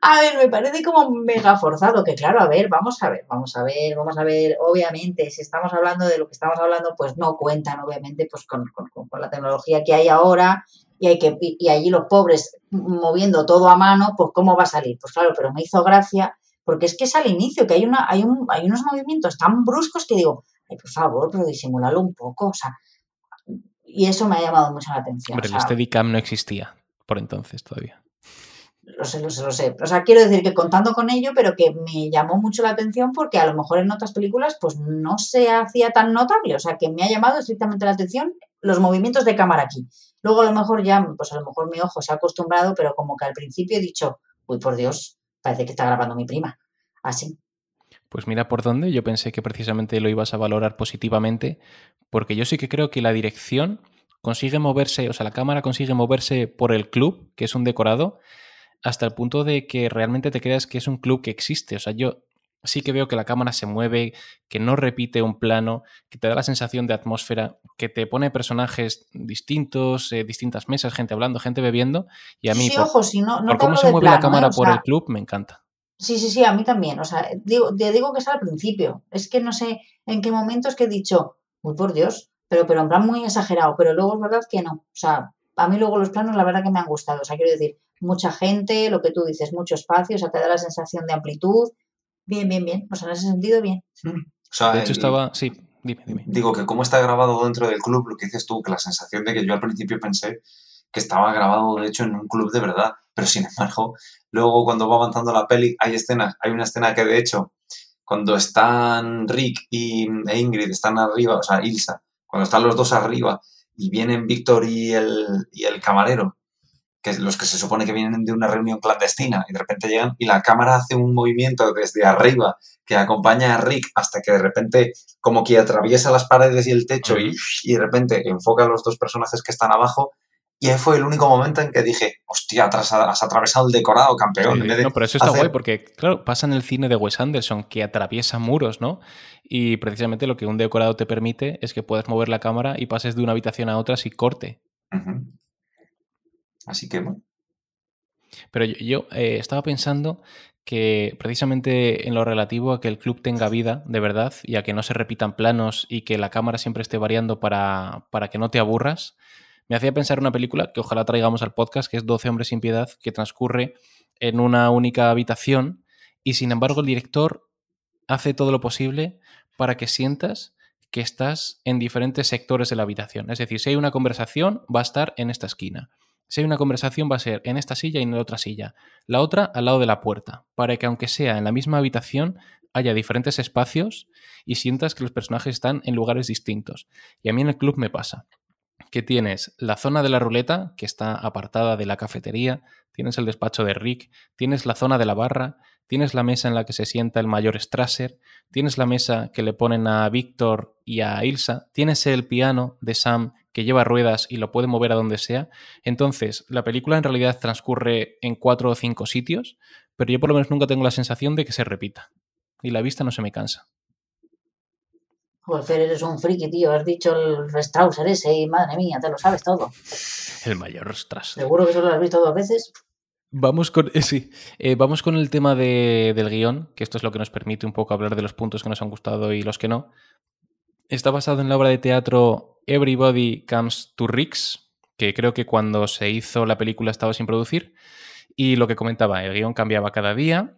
A ver, me parece como mega forzado, que claro, a ver, vamos a ver, vamos a ver, vamos a ver, obviamente, si estamos hablando de lo que estamos hablando, pues no cuentan, obviamente, pues con, con- con- la tecnología que hay ahora y, hay que, y, allí los pobres moviendo todo a mano, pues ¿cómo va a salir? Pues claro, pero me hizo gracia, porque es que es al inicio, que hay, una, hay, un, hay unos movimientos tan bruscos que digo, ay, por favor, pero disimulalo un poco, o sea, y eso me ha llamado mucho la atención. Hombre, o el Steadicam no existía por entonces todavía. Lo sé, lo sé, lo sé. O sea, quiero decir que contando con ello, pero que me llamó mucho la atención porque a lo mejor en otras películas pues no se hacía tan notable. O sea, que me ha llamado estrictamente la atención los movimientos de cámara aquí. Luego a lo mejor ya, pues a lo mejor mi ojo se ha acostumbrado, pero como que al principio he dicho, uy, por Dios, parece que está grabando mi prima. Así. Pues mira por dónde, yo pensé que precisamente lo ibas a valorar positivamente, porque yo sí que creo que la dirección consigue moverse, o sea, la cámara consigue moverse por el club, que es un decorado, hasta el punto de que realmente te creas que es un club que existe. O sea, yo sí que veo que la cámara se mueve, que no repite un plano, que te da la sensación de atmósfera, que te pone personajes distintos, eh, distintas mesas, gente hablando, gente bebiendo, y a mí, sí, por, ojo, si no, no por cómo se mueve la cámara ¿eh? O por el club, me encanta. Sí, sí, sí, a mí también. O sea, digo, te digo que es al principio. Es que no sé en qué momentos que he dicho, uy, por Dios, pero, pero en plan muy exagerado. Pero luego es verdad que no. O sea, a mí luego los planos la verdad que me han gustado. O sea, quiero decir, mucha gente, lo que tú dices, mucho espacio, o sea, te da la sensación de amplitud. Bien, bien, bien. O sea, en ese sentido, bien. O sea, De hecho, el- estaba. Sí, dime, dime. Digo que cómo está grabado dentro del club, lo que dices tú, que la sensación de que yo al principio pensé que estaba grabado de hecho en un club de verdad, pero sin embargo, luego cuando va avanzando la peli hay escenas, hay una escena que de hecho cuando están Rick y, e Ingrid están arriba, o sea, Ilsa, cuando están los dos arriba y vienen Víctor y el, y el camarero, que es los que se supone que vienen de una reunión clandestina y de repente llegan y la cámara hace un movimiento desde arriba que acompaña a Rick hasta que de repente como que atraviesa las paredes y el techo y, y de repente enfoca a los dos personajes que están abajo y ahí fue el único momento en que dije, hostia, has, has atravesado el decorado, campeón. Sí, de no, pero eso está hacer- guay porque, claro, pasa en el cine de Wes Anderson que atraviesa muros, ¿no? Y precisamente lo que un decorado te permite es que puedas mover la cámara y pases de una habitación a otra sin corte. Así que, bueno, Pero yo, yo, eh, estaba pensando que precisamente en lo relativo a que el club tenga vida de verdad y a que no se repitan planos y que la cámara siempre esté variando para, para que no te aburras, me hacía pensar una película que ojalá traigamos al podcast, que es 12 hombres sin piedad, que transcurre en una única habitación y sin embargo el director hace todo lo posible para que sientas que estás en diferentes sectores de la habitación. Es decir, si hay una conversación, va a estar en esta esquina. Si hay una conversación, va a ser en esta silla y en la otra silla. La otra al lado de la puerta, para que aunque sea en la misma habitación, haya diferentes espacios y sientas que los personajes están en lugares distintos. Y a mí en el club me pasa que tienes la zona de la ruleta, que está apartada de la cafetería, tienes el despacho de Rick, tienes la zona de la barra, tienes la mesa en la que se sienta el mayor Strasser, tienes la mesa que le ponen a Víctor y a Ilsa, tienes el piano de Sam que lleva ruedas y lo puede mover a donde sea. Entonces, la película en realidad transcurre en cuatro o cinco sitios, pero yo por lo menos nunca tengo la sensación de que se repita. Y la vista no se me cansa. Eres un friki, tío. Has dicho el Restrauser ese y madre mía, te lo sabes todo. El mayor Strasser. Seguro que solo lo has visto dos veces. Vamos con, eh, sí, eh, vamos con el tema de- del guion, que esto es lo que nos permite un poco hablar de los puntos que nos han gustado y los que no. Está basado en la obra de teatro Everybody Comes to Rix, que creo que cuando se hizo la película estaba sin producir. Y lo que comentaba, el guion cambiaba cada día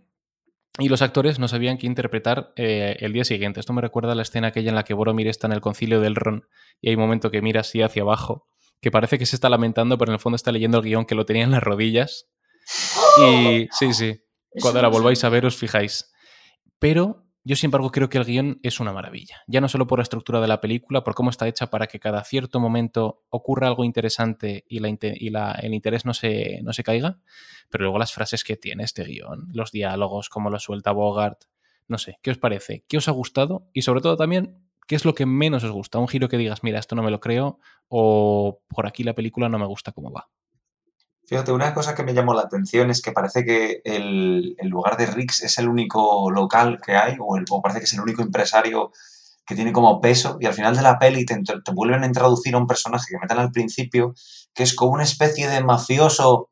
y los actores no sabían qué interpretar eh, el día siguiente. Esto me recuerda a la escena aquella en la que Boromir está en el concilio del Ron y hay un momento que mira así hacia abajo, que parece que se está lamentando, pero en el fondo está leyendo el guion que lo tenía en las rodillas. Y sí, sí, cuando la volváis a ver os fijáis. Pero yo, sin embargo, creo que el guion es una maravilla. Ya no solo por la estructura de la película, por cómo está hecha para que cada cierto momento ocurra algo interesante y, la, el interés no se, no se caiga, pero luego las frases que tiene este guion, los diálogos, cómo lo suelta Bogart, no sé, ¿qué os parece? ¿Qué os ha gustado? Y sobre todo también, ¿qué es lo que menos os gusta? Un giro que digas, mira, esto no me lo creo, o por aquí la película no me gusta cómo va. Fíjate, una cosa que me llamó la atención es que parece que el, el lugar de Rix es el único local que hay, o, el- o parece que es el único empresario que tiene como peso, y al final de la peli te, te vuelven a introducir a un personaje que meten al principio, que es como una especie de mafioso,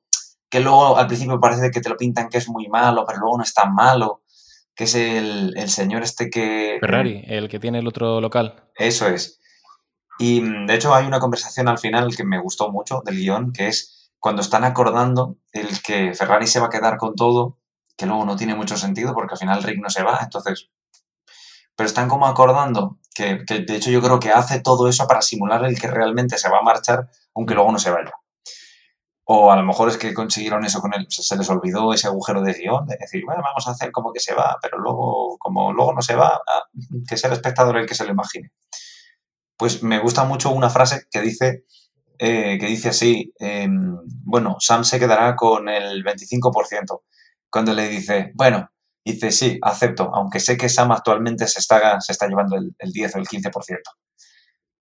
que luego al principio parece que te lo pintan que es muy malo, pero luego no es tan malo, que es el, el señor este que... Ferrari, el que tiene el otro local. Eso es. Y de hecho hay una conversación al final que me gustó mucho del guion, que es cuando están acordando el que Ferrari se va a quedar con todo, que luego no tiene mucho sentido porque al final Rick no se va, entonces... Pero están como acordando que, de hecho yo creo que hace todo eso para simular el que realmente se va a marchar, aunque luego no se vaya. O a lo mejor es que consiguieron eso con él, se se les olvidó ese agujero de guion, de decir, bueno, vamos a hacer como que se va, pero luego, como luego no se va, ah, que sea el espectador el que se lo imagine pues me gusta mucho una frase que dice, eh, que dice así, em, bueno, Sam se quedará con el 25%. Cuando le dice, bueno, dice, sí, acepto, aunque sé que Sam actualmente se está, se está llevando el, el 10 o el 15%.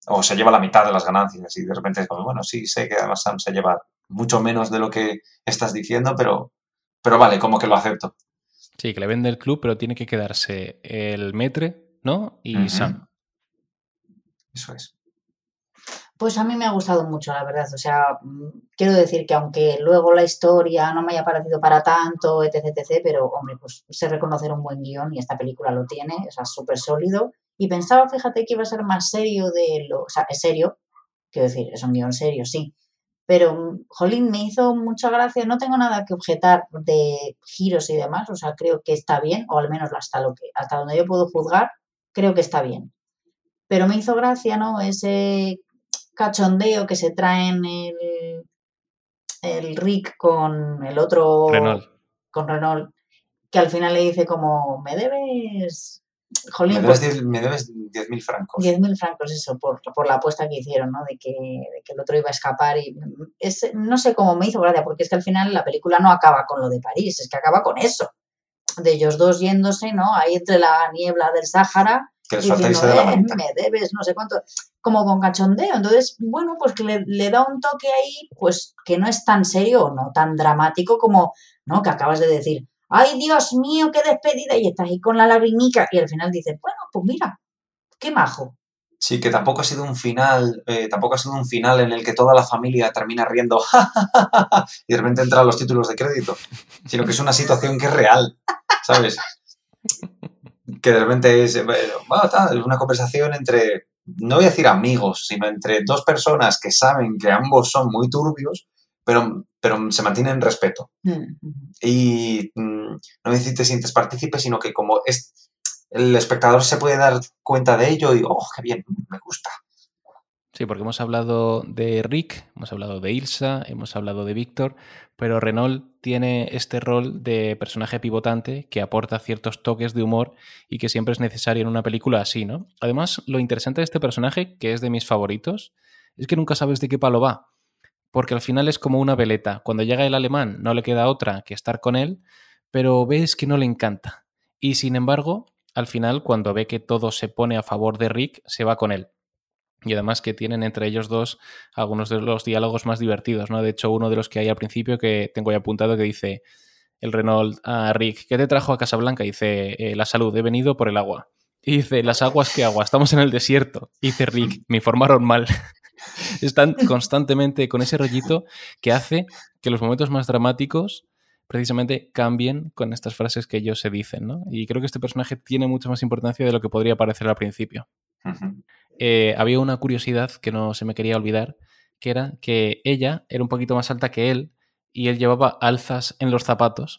O se lleva la mitad de las ganancias y de repente es como, bueno, sí, sé que además Sam se lleva mucho menos de lo que estás diciendo, pero, pero vale, como que lo acepto. Sí, que le vende el club, pero tiene que quedarse el Metre, ¿no? Y. Sam. Eso es. Pues a mí me ha gustado mucho, la verdad. O sea, quiero decir que aunque luego la historia no me haya parecido para tanto, etc, etc, pero hombre, pues sé reconocer un buen guion y esta película lo tiene, o sea, súper sólido. Y pensaba, fíjate, que iba a ser más serio de lo... O sea, es serio, quiero decir, es un guion serio, sí. Pero, jolín, me hizo mucha gracia. No tengo nada que objetar de giros y demás. O sea, creo que está bien, o al menos hasta, lo que, hasta donde yo puedo juzgar, creo que está bien. Pero me hizo gracia, ¿no? Ese cachondeo que se traen el, el Rick con el otro, Renault. con Renault, que al final le dice como, me debes, Me jolín, debes pues, 10 me debes 10.000 francos. 10.000 francos eso, por, por la apuesta que hicieron, ¿no? De que, de que el otro iba a escapar y es, no sé cómo me hizo gracia, porque es que al final la película no acaba con lo de París, es que acaba con eso, de ellos dos yéndose, ¿no? Ahí entre la niebla del Sáhara, Que les falta diciendo, de la "Eh, manita. me debes, no sé cuánto, como con cachondeo. Entonces, bueno, pues que le, le da un toque ahí, pues que no es tan serio o no tan dramático como, ¿no? Que acabas de decir, ay Dios mío, qué despedida, y estás ahí con la lagrimica, y al final dices, bueno, pues mira, qué majo. Sí, que tampoco ha sido un final, eh, tampoco ha sido un final en el que toda la familia termina riendo y de repente entran los títulos de crédito, sino que es una situación que es real, ¿sabes? Que de repente es, eh, bueno, va, tal, es una conversación entre, no voy a decir amigos, sino entre dos personas que saben que ambos son muy turbios, pero, pero se mantienen en respeto. Mm, Y mm, no me te sientes partícipe, sino que como es, el espectador se puede dar cuenta de ello y, oh, qué bien, me gusta. Sí, porque hemos hablado de Rick, hemos hablado de Ilsa, hemos hablado de Víctor, pero Renault tiene este rol de personaje pivotante que aporta ciertos toques de humor y que siempre es necesario en una película así, ¿no? Además, lo interesante de este personaje, que es de mis favoritos, es que nunca sabes de qué palo va, porque al final es como una veleta. Cuando llega el alemán no le queda otra que estar con él, pero ves que no le encanta. Y sin embargo, al final, cuando ve que todo se pone a favor de Rick, se va con él. Y además que tienen entre ellos dos algunos de los diálogos más divertidos, ¿no? De hecho, uno de los que hay al principio que tengo ya apuntado que dice el Renault a Rick, ¿qué te trajo a Casablanca? dice, eh, la salud, he venido por el agua. Y dice, ¿las aguas qué agua? Estamos en el desierto. Y dice Rick, me informaron mal. Están constantemente con ese rollito que hace que los momentos más dramáticos precisamente cambien con estas frases que ellos se dicen, ¿no? Y creo que este personaje tiene mucha más importancia de lo que podría parecer al principio. Eh, había una curiosidad que no se me quería olvidar, que era que ella era un poquito más alta que él y él llevaba alzas en los zapatos.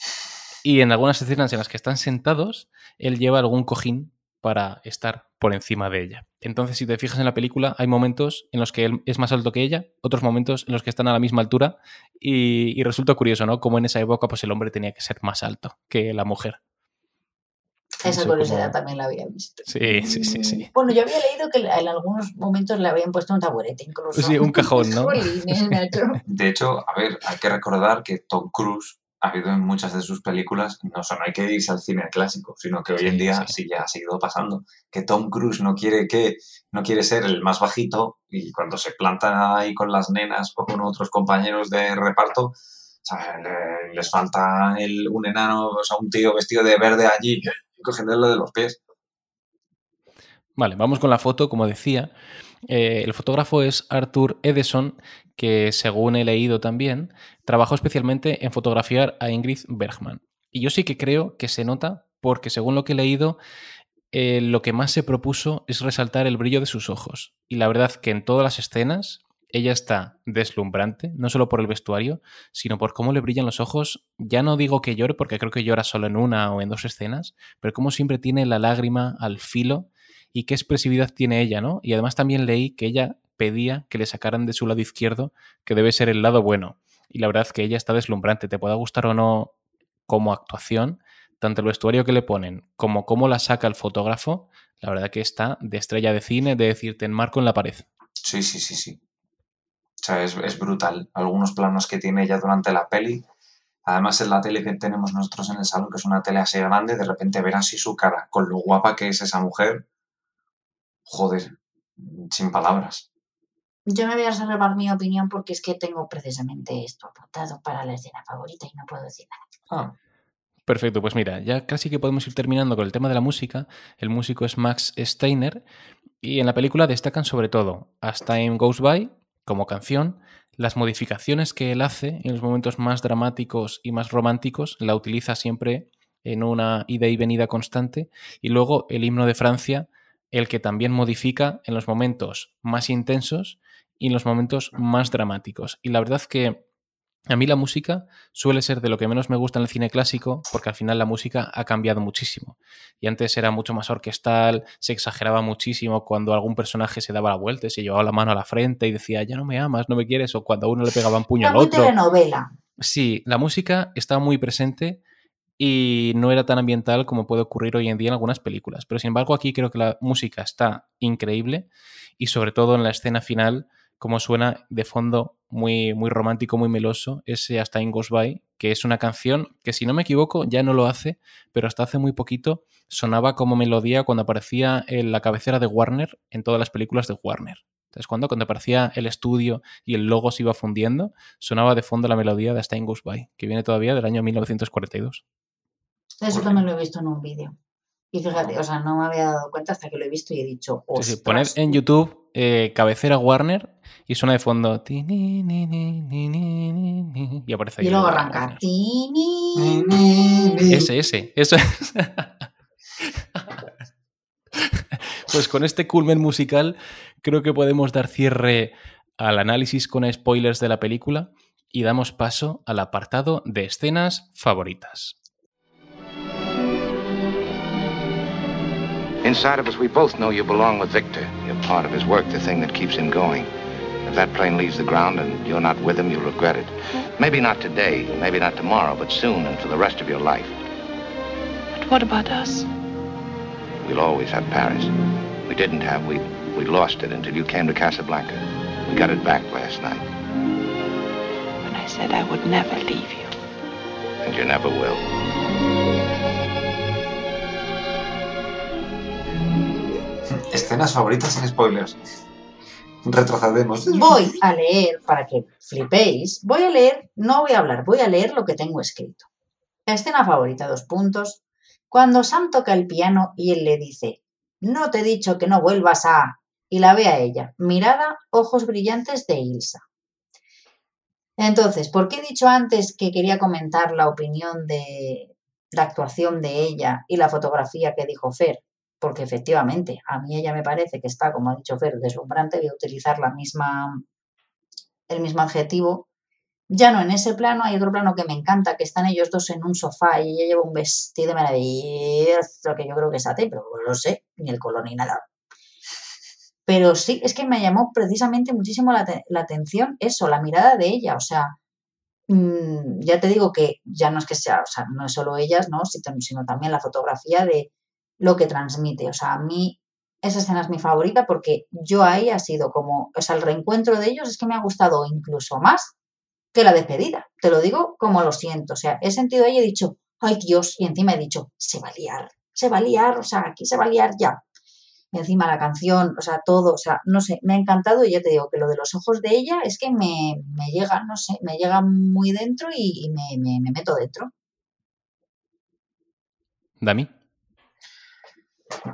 Y en algunas escenas en las que están sentados, él lleva algún cojín para estar por encima de ella. Entonces, si te fijas en la película, hay momentos en los que él es más alto que ella, otros momentos en los que están a la misma altura, y, resulta curioso, ¿no? Como en esa época, pues el hombre tenía que ser más alto que la mujer. Esa curiosidad también la había visto. Sí, sí, sí, sí. Bueno, yo había leído que en algunos momentos le habían puesto un taburete incluso. Sí, un cajón, ¿no? de hecho, a ver, hay que recordar que Tom Cruise ha habido en muchas de sus películas, no solo hay que irse al cine clásico, sino que hoy en día sí. ya ha seguido pasando, que Tom Cruise no quiere que no quiere ser el más bajito y cuando se planta ahí con las nenas o con otros compañeros de reparto, les falta el, un enano, o sea, un tío vestido de verde allí cogiéndolo de los pies. Vale, vamos con la foto, como decía. Eh, el fotógrafo es Arthur Edison, que según he leído también, trabajó especialmente en fotografiar a Ingrid Bergman. Y yo sí que creo que se nota porque según lo que he leído, eh, lo que más se propuso es resaltar el brillo de sus ojos. Y la verdad que en todas las escenas ella está deslumbrante, no solo por el vestuario, sino por cómo le brillan los ojos. Ya no digo que llore, porque creo que llora solo en una o en dos escenas, pero como siempre tiene la lágrima al filo y qué expresividad tiene ella, ¿no? Y además también leí que ella pedía que le sacaran de su lado izquierdo, que debe ser el lado bueno. Y la verdad es que ella está deslumbrante, te pueda gustar o no como actuación, tanto el vestuario que le ponen como cómo la saca el fotógrafo, la verdad que está de estrella de cine, de decirte en marco en la pared. Sí, sí, sí, sí. O sea, es, es brutal. Algunos planos que tiene ella durante la peli. Además, en la tele que tenemos nosotros en el salón, que es una tele así grande, de repente ver así su cara, con lo guapa que es esa mujer, joder, sin palabras. Yo me voy a reservar mi opinión porque es que tengo precisamente esto apuntado para la escena favorita y no puedo decir nada. Ah. Perfecto, pues mira, ya casi que podemos ir terminando con el tema de la música. El músico es Max Steiner y en la película destacan sobre todo As Time Goes By como canción, las modificaciones que él hace en los momentos más dramáticos y más románticos la utiliza siempre en una ida y venida constante y luego el himno de Francia el que también modifica en los momentos más intensos y en los momentos más dramáticos. Y la verdad que a mí la música suele ser de lo que menos me gusta en el cine clásico, porque al final la música ha cambiado muchísimo. Y antes era mucho más orquestal, se exageraba muchísimo cuando algún personaje se daba la vuelta, se llevaba la mano a la frente y decía, ya no me amas, no me quieres, o cuando a uno le pegaban puño al otro. telenovela. Sí, la música estaba muy presente y no era tan ambiental como puede ocurrir hoy en día en algunas películas. Pero sin embargo, aquí creo que la música está increíble y sobre todo en la escena final, como suena de fondo muy, muy romántico, muy meloso, ese Hasta In Goes By, que es una canción que si no me equivoco ya no lo hace, pero hasta hace muy poquito sonaba como melodía cuando aparecía en la cabecera de Warner en todas las películas de Warner. Entonces, cuando, cuando aparecía el estudio y el logo se iba fundiendo, sonaba de fondo la melodía de Hasta In Goes By, que viene todavía del año 1942. Eso también lo he visto en un vídeo. Y fíjate, o sea, no me había dado cuenta hasta que lo he visto y he dicho, sí, sí. Poner en YouTube eh, cabecera Warner y suena de fondo. Y aparece ahí. Y luego arranca. Ese, ese. Eso es. pues con este culmen musical creo que podemos dar cierre al análisis con spoilers de la película y damos paso al apartado de escenas favoritas. Inside of us, we both know you belong with Victor. You're part of his work, the thing that keeps him going. If that plane leaves the ground and you're not with him, you'll regret it. Maybe not today, maybe not tomorrow, but soon and for the rest of your life. But what about us? We'll always have Paris. We didn't have, we, we lost it until you came to Casablanca. We got it back last night. When I said I would never leave you. And you never will. Escenas favoritas sin spoilers. Retrocedemos. Voy a leer, para que flipéis, voy a leer, no voy a hablar, voy a leer lo que tengo escrito. Escena favorita, dos puntos. Cuando Sam toca el piano y él le dice, no te he dicho que no vuelvas a... Y la ve a ella, mirada, ojos brillantes de Ilsa. Entonces, ¿por qué he dicho antes que quería comentar la opinión de la actuación de ella y la fotografía que dijo Fer? Porque efectivamente, a mí ella me parece que está, como ha dicho Fer, deslumbrante, voy a utilizar la misma, el mismo adjetivo. Ya no en ese plano, hay otro plano que me encanta, que están ellos dos en un sofá y ella lleva un vestido maravilloso, que yo creo que es AT, pero no lo sé, ni el color ni nada. Pero sí, es que me llamó precisamente muchísimo la, la atención eso, la mirada de ella. O sea, mm, ya te digo que ya no es que sea, o sea, no es solo ellas, ¿no? Si- Sino también la fotografía de lo que transmite. O sea, a mí esa escena es mi favorita porque yo ahí ha sido como, o sea, el reencuentro de ellos es que me ha gustado incluso más que la despedida. Te lo digo como lo siento. O sea, he sentido ahí y he dicho, ay Dios, y encima he dicho, se va a liar, se va a liar, o sea, aquí se va a liar ya. Y encima la canción, o sea, todo, o sea, no sé, me ha encantado y ya te digo que lo de los ojos de ella es que me, me llega, no sé, me llega muy dentro y, me, me- me meto dentro. Dami.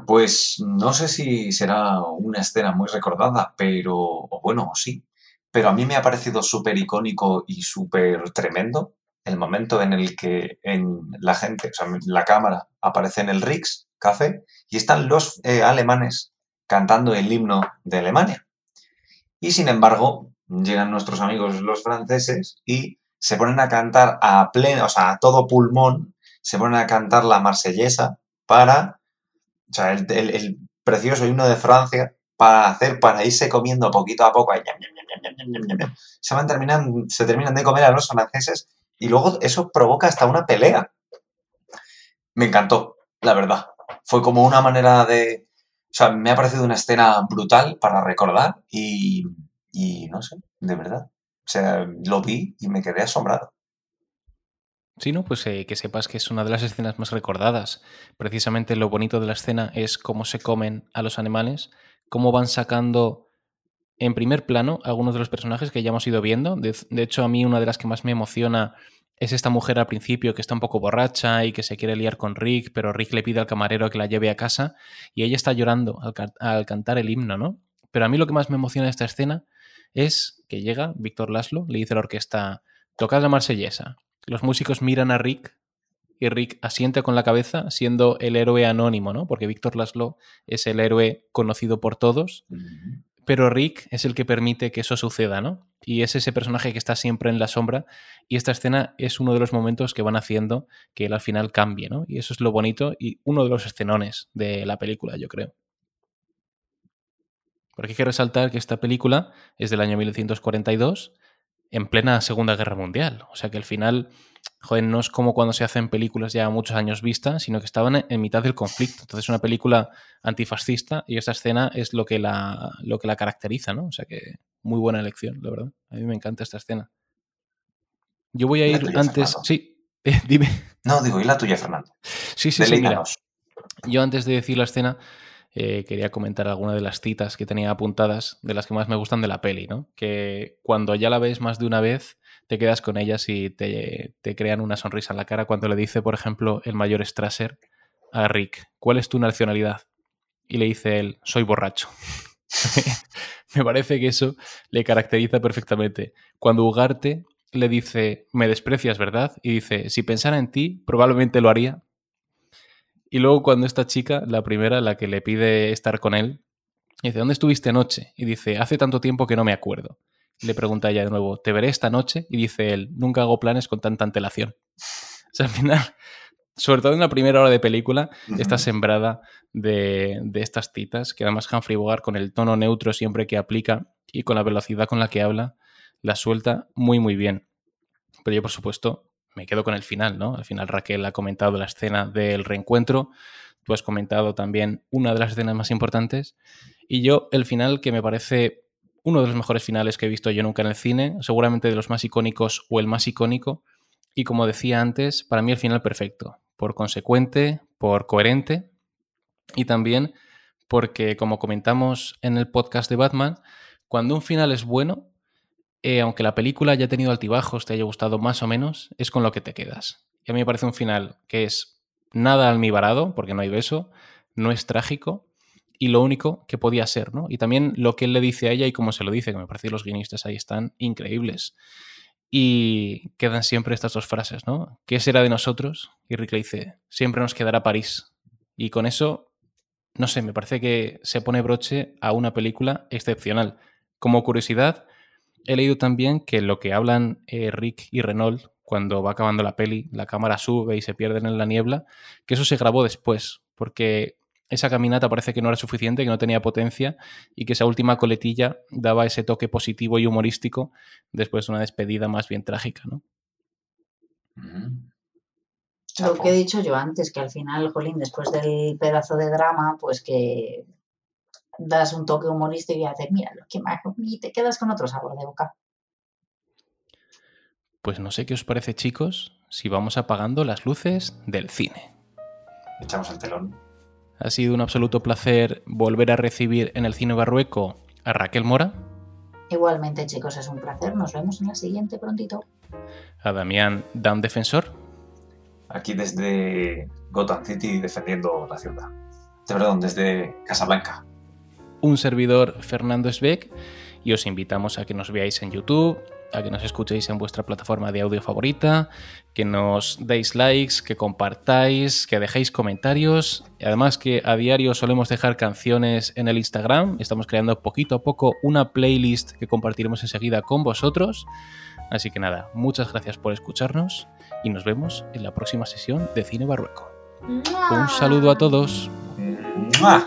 Pues no sé si será una escena muy recordada, pero, o bueno, sí, pero a mí me ha parecido súper icónico y súper tremendo el momento en el que en la gente, o sea, la cámara aparece en el Rix Café y están los eh, alemanes cantando el himno de Alemania. Y sin embargo, llegan nuestros amigos los franceses y se ponen a cantar a pleno, o sea, a todo pulmón, se ponen a cantar la marsellesa para o sea, el, el- el precioso himno de Francia para hacer, para irse comiendo poquito a poco. Se van terminan, se terminan de comer a los franceses y luego eso provoca hasta una pelea. Me encantó, la verdad. Fue como una manera de. O sea, me ha parecido una escena brutal para recordar y, y no sé, de verdad. O sea, lo vi y me quedé asombrado. Sí, ¿no? Pues eh, que sepas que es una de las escenas más recordadas. Precisamente lo bonito de la escena es cómo se comen a los animales, cómo van sacando en primer plano algunos de los personajes que ya hemos ido viendo. De, hecho, a mí una de las que más me emociona es esta mujer al principio que está un poco borracha y que se quiere liar con Rick, pero Rick le pide al camarero que la lleve a casa y ella está llorando al, al cantar el himno, ¿no? Pero a mí lo que más me emociona de esta escena es que llega Víctor Laszlo, le dice a la orquesta, tocad la marsellesa. Los músicos miran a Rick y Rick asiente con la cabeza siendo el héroe anónimo, ¿no? Porque Víctor Laszlo es el héroe conocido por todos, pero Rick es el que permite que eso suceda, ¿no? Y es ese personaje que está siempre en la sombra y esta escena es uno de los momentos que van haciendo que él al final cambie, ¿no? Y eso es lo bonito y uno de los escenones de la película, yo creo. Porque hay que resaltar que esta película es del año 1942, en plena Segunda Guerra Mundial. O sea que al final, joder, no es como cuando se hacen películas ya muchos años vistas, sino que estaban en mitad del conflicto. Entonces, una película antifascista y esta escena es lo que la, lo que la caracteriza, ¿no? O sea que muy buena elección, la verdad. A mí me encanta esta escena. Yo voy a ir tuya, antes. Fernando. Sí, eh, dime. No, digo, y la tuya, Fernando. Sí, sí, sí, mira. Yo antes de decir la escena, eh, quería comentar alguna de las citas que tenía apuntadas, de las que más me gustan de la peli, ¿no? Que cuando ya la ves más de una vez, te quedas con ellas y te, te crean una sonrisa en la cara cuando le dice, por ejemplo, el mayor Strasser a Rick, ¿cuál es tu nacionalidad? Y le dice él, soy borracho. me parece que eso le caracteriza perfectamente. Cuando Ugarte le dice, me desprecias, ¿verdad? Y dice, si pensara en ti, probablemente lo haría, y luego cuando esta chica, la primera, la que le pide estar con él, dice, ¿dónde estuviste anoche? Y dice, hace tanto tiempo que no me acuerdo. Y le pregunta ella de nuevo, ¿te veré esta noche? Y dice él, nunca hago planes con tanta antelación. O sea, al final, sobre todo en la primera hora de película, está sembrada de, de estas citas, que además Humphrey Bogart, con el tono neutro siempre que aplica y con la velocidad con la que habla, la suelta muy, muy bien. Pero yo, por supuesto, me quedo con el final, ¿no? Al final Raquel ha comentado la escena del reencuentro, tú has comentado también una de las escenas más importantes, y yo el final que me parece uno de los mejores finales que he visto yo nunca en el cine, seguramente de los más icónicos o el más icónico, y como decía antes, para mí el final perfecto, por consecuente, por coherente y también porque, como comentamos en el podcast de Batman, cuando un final es bueno, eh, aunque la película haya tenido altibajos, te haya gustado más o menos, es con lo que te quedas. Y a mí me parece un final que es nada almibarado, porque no hay beso, no es trágico, y lo único que podía ser, ¿no? Y también lo que él le dice a ella y cómo se lo dice, que me parece que los guionistas ahí están increíbles. Y quedan siempre estas dos frases, ¿no? ¿Qué será de nosotros? Y Rick le dice, siempre nos quedará París. Y con eso, no sé, me parece que se pone broche a una película excepcional. Como curiosidad, he leído también que lo que hablan eh, Rick y Renault cuando va acabando la peli, la cámara sube y se pierden en la niebla, que eso se grabó después, porque esa caminata parece que no era suficiente, que no tenía potencia y que esa última coletilla daba ese toque positivo y humorístico después de una despedida más bien trágica, ¿no? Lo que he dicho yo antes, que al final, Jolín, después del pedazo de drama, pues que das un toque humorístico y haces, mira, lo que más, y te quedas con otro sabor de boca. Pues no sé qué os parece, chicos, si vamos apagando las luces del cine. Echamos el telón. Ha sido un absoluto placer volver a recibir en el cine barrueco a Raquel Mora. Igualmente, chicos, es un placer. Nos vemos en la siguiente prontito. A Damián Dan Defensor. Aquí desde Gotham City defendiendo la ciudad. De perdón, desde Casablanca. Un servidor Fernando Sveck y os invitamos a que nos veáis en YouTube, a que nos escuchéis en vuestra plataforma de audio favorita, que nos deis likes, que compartáis, que dejéis comentarios. Y además que a diario solemos dejar canciones en el Instagram. Estamos creando poquito a poco una playlist que compartiremos enseguida con vosotros. Así que nada, muchas gracias por escucharnos y nos vemos en la próxima sesión de Cine Barrueco. Un saludo a todos. ¡Mua!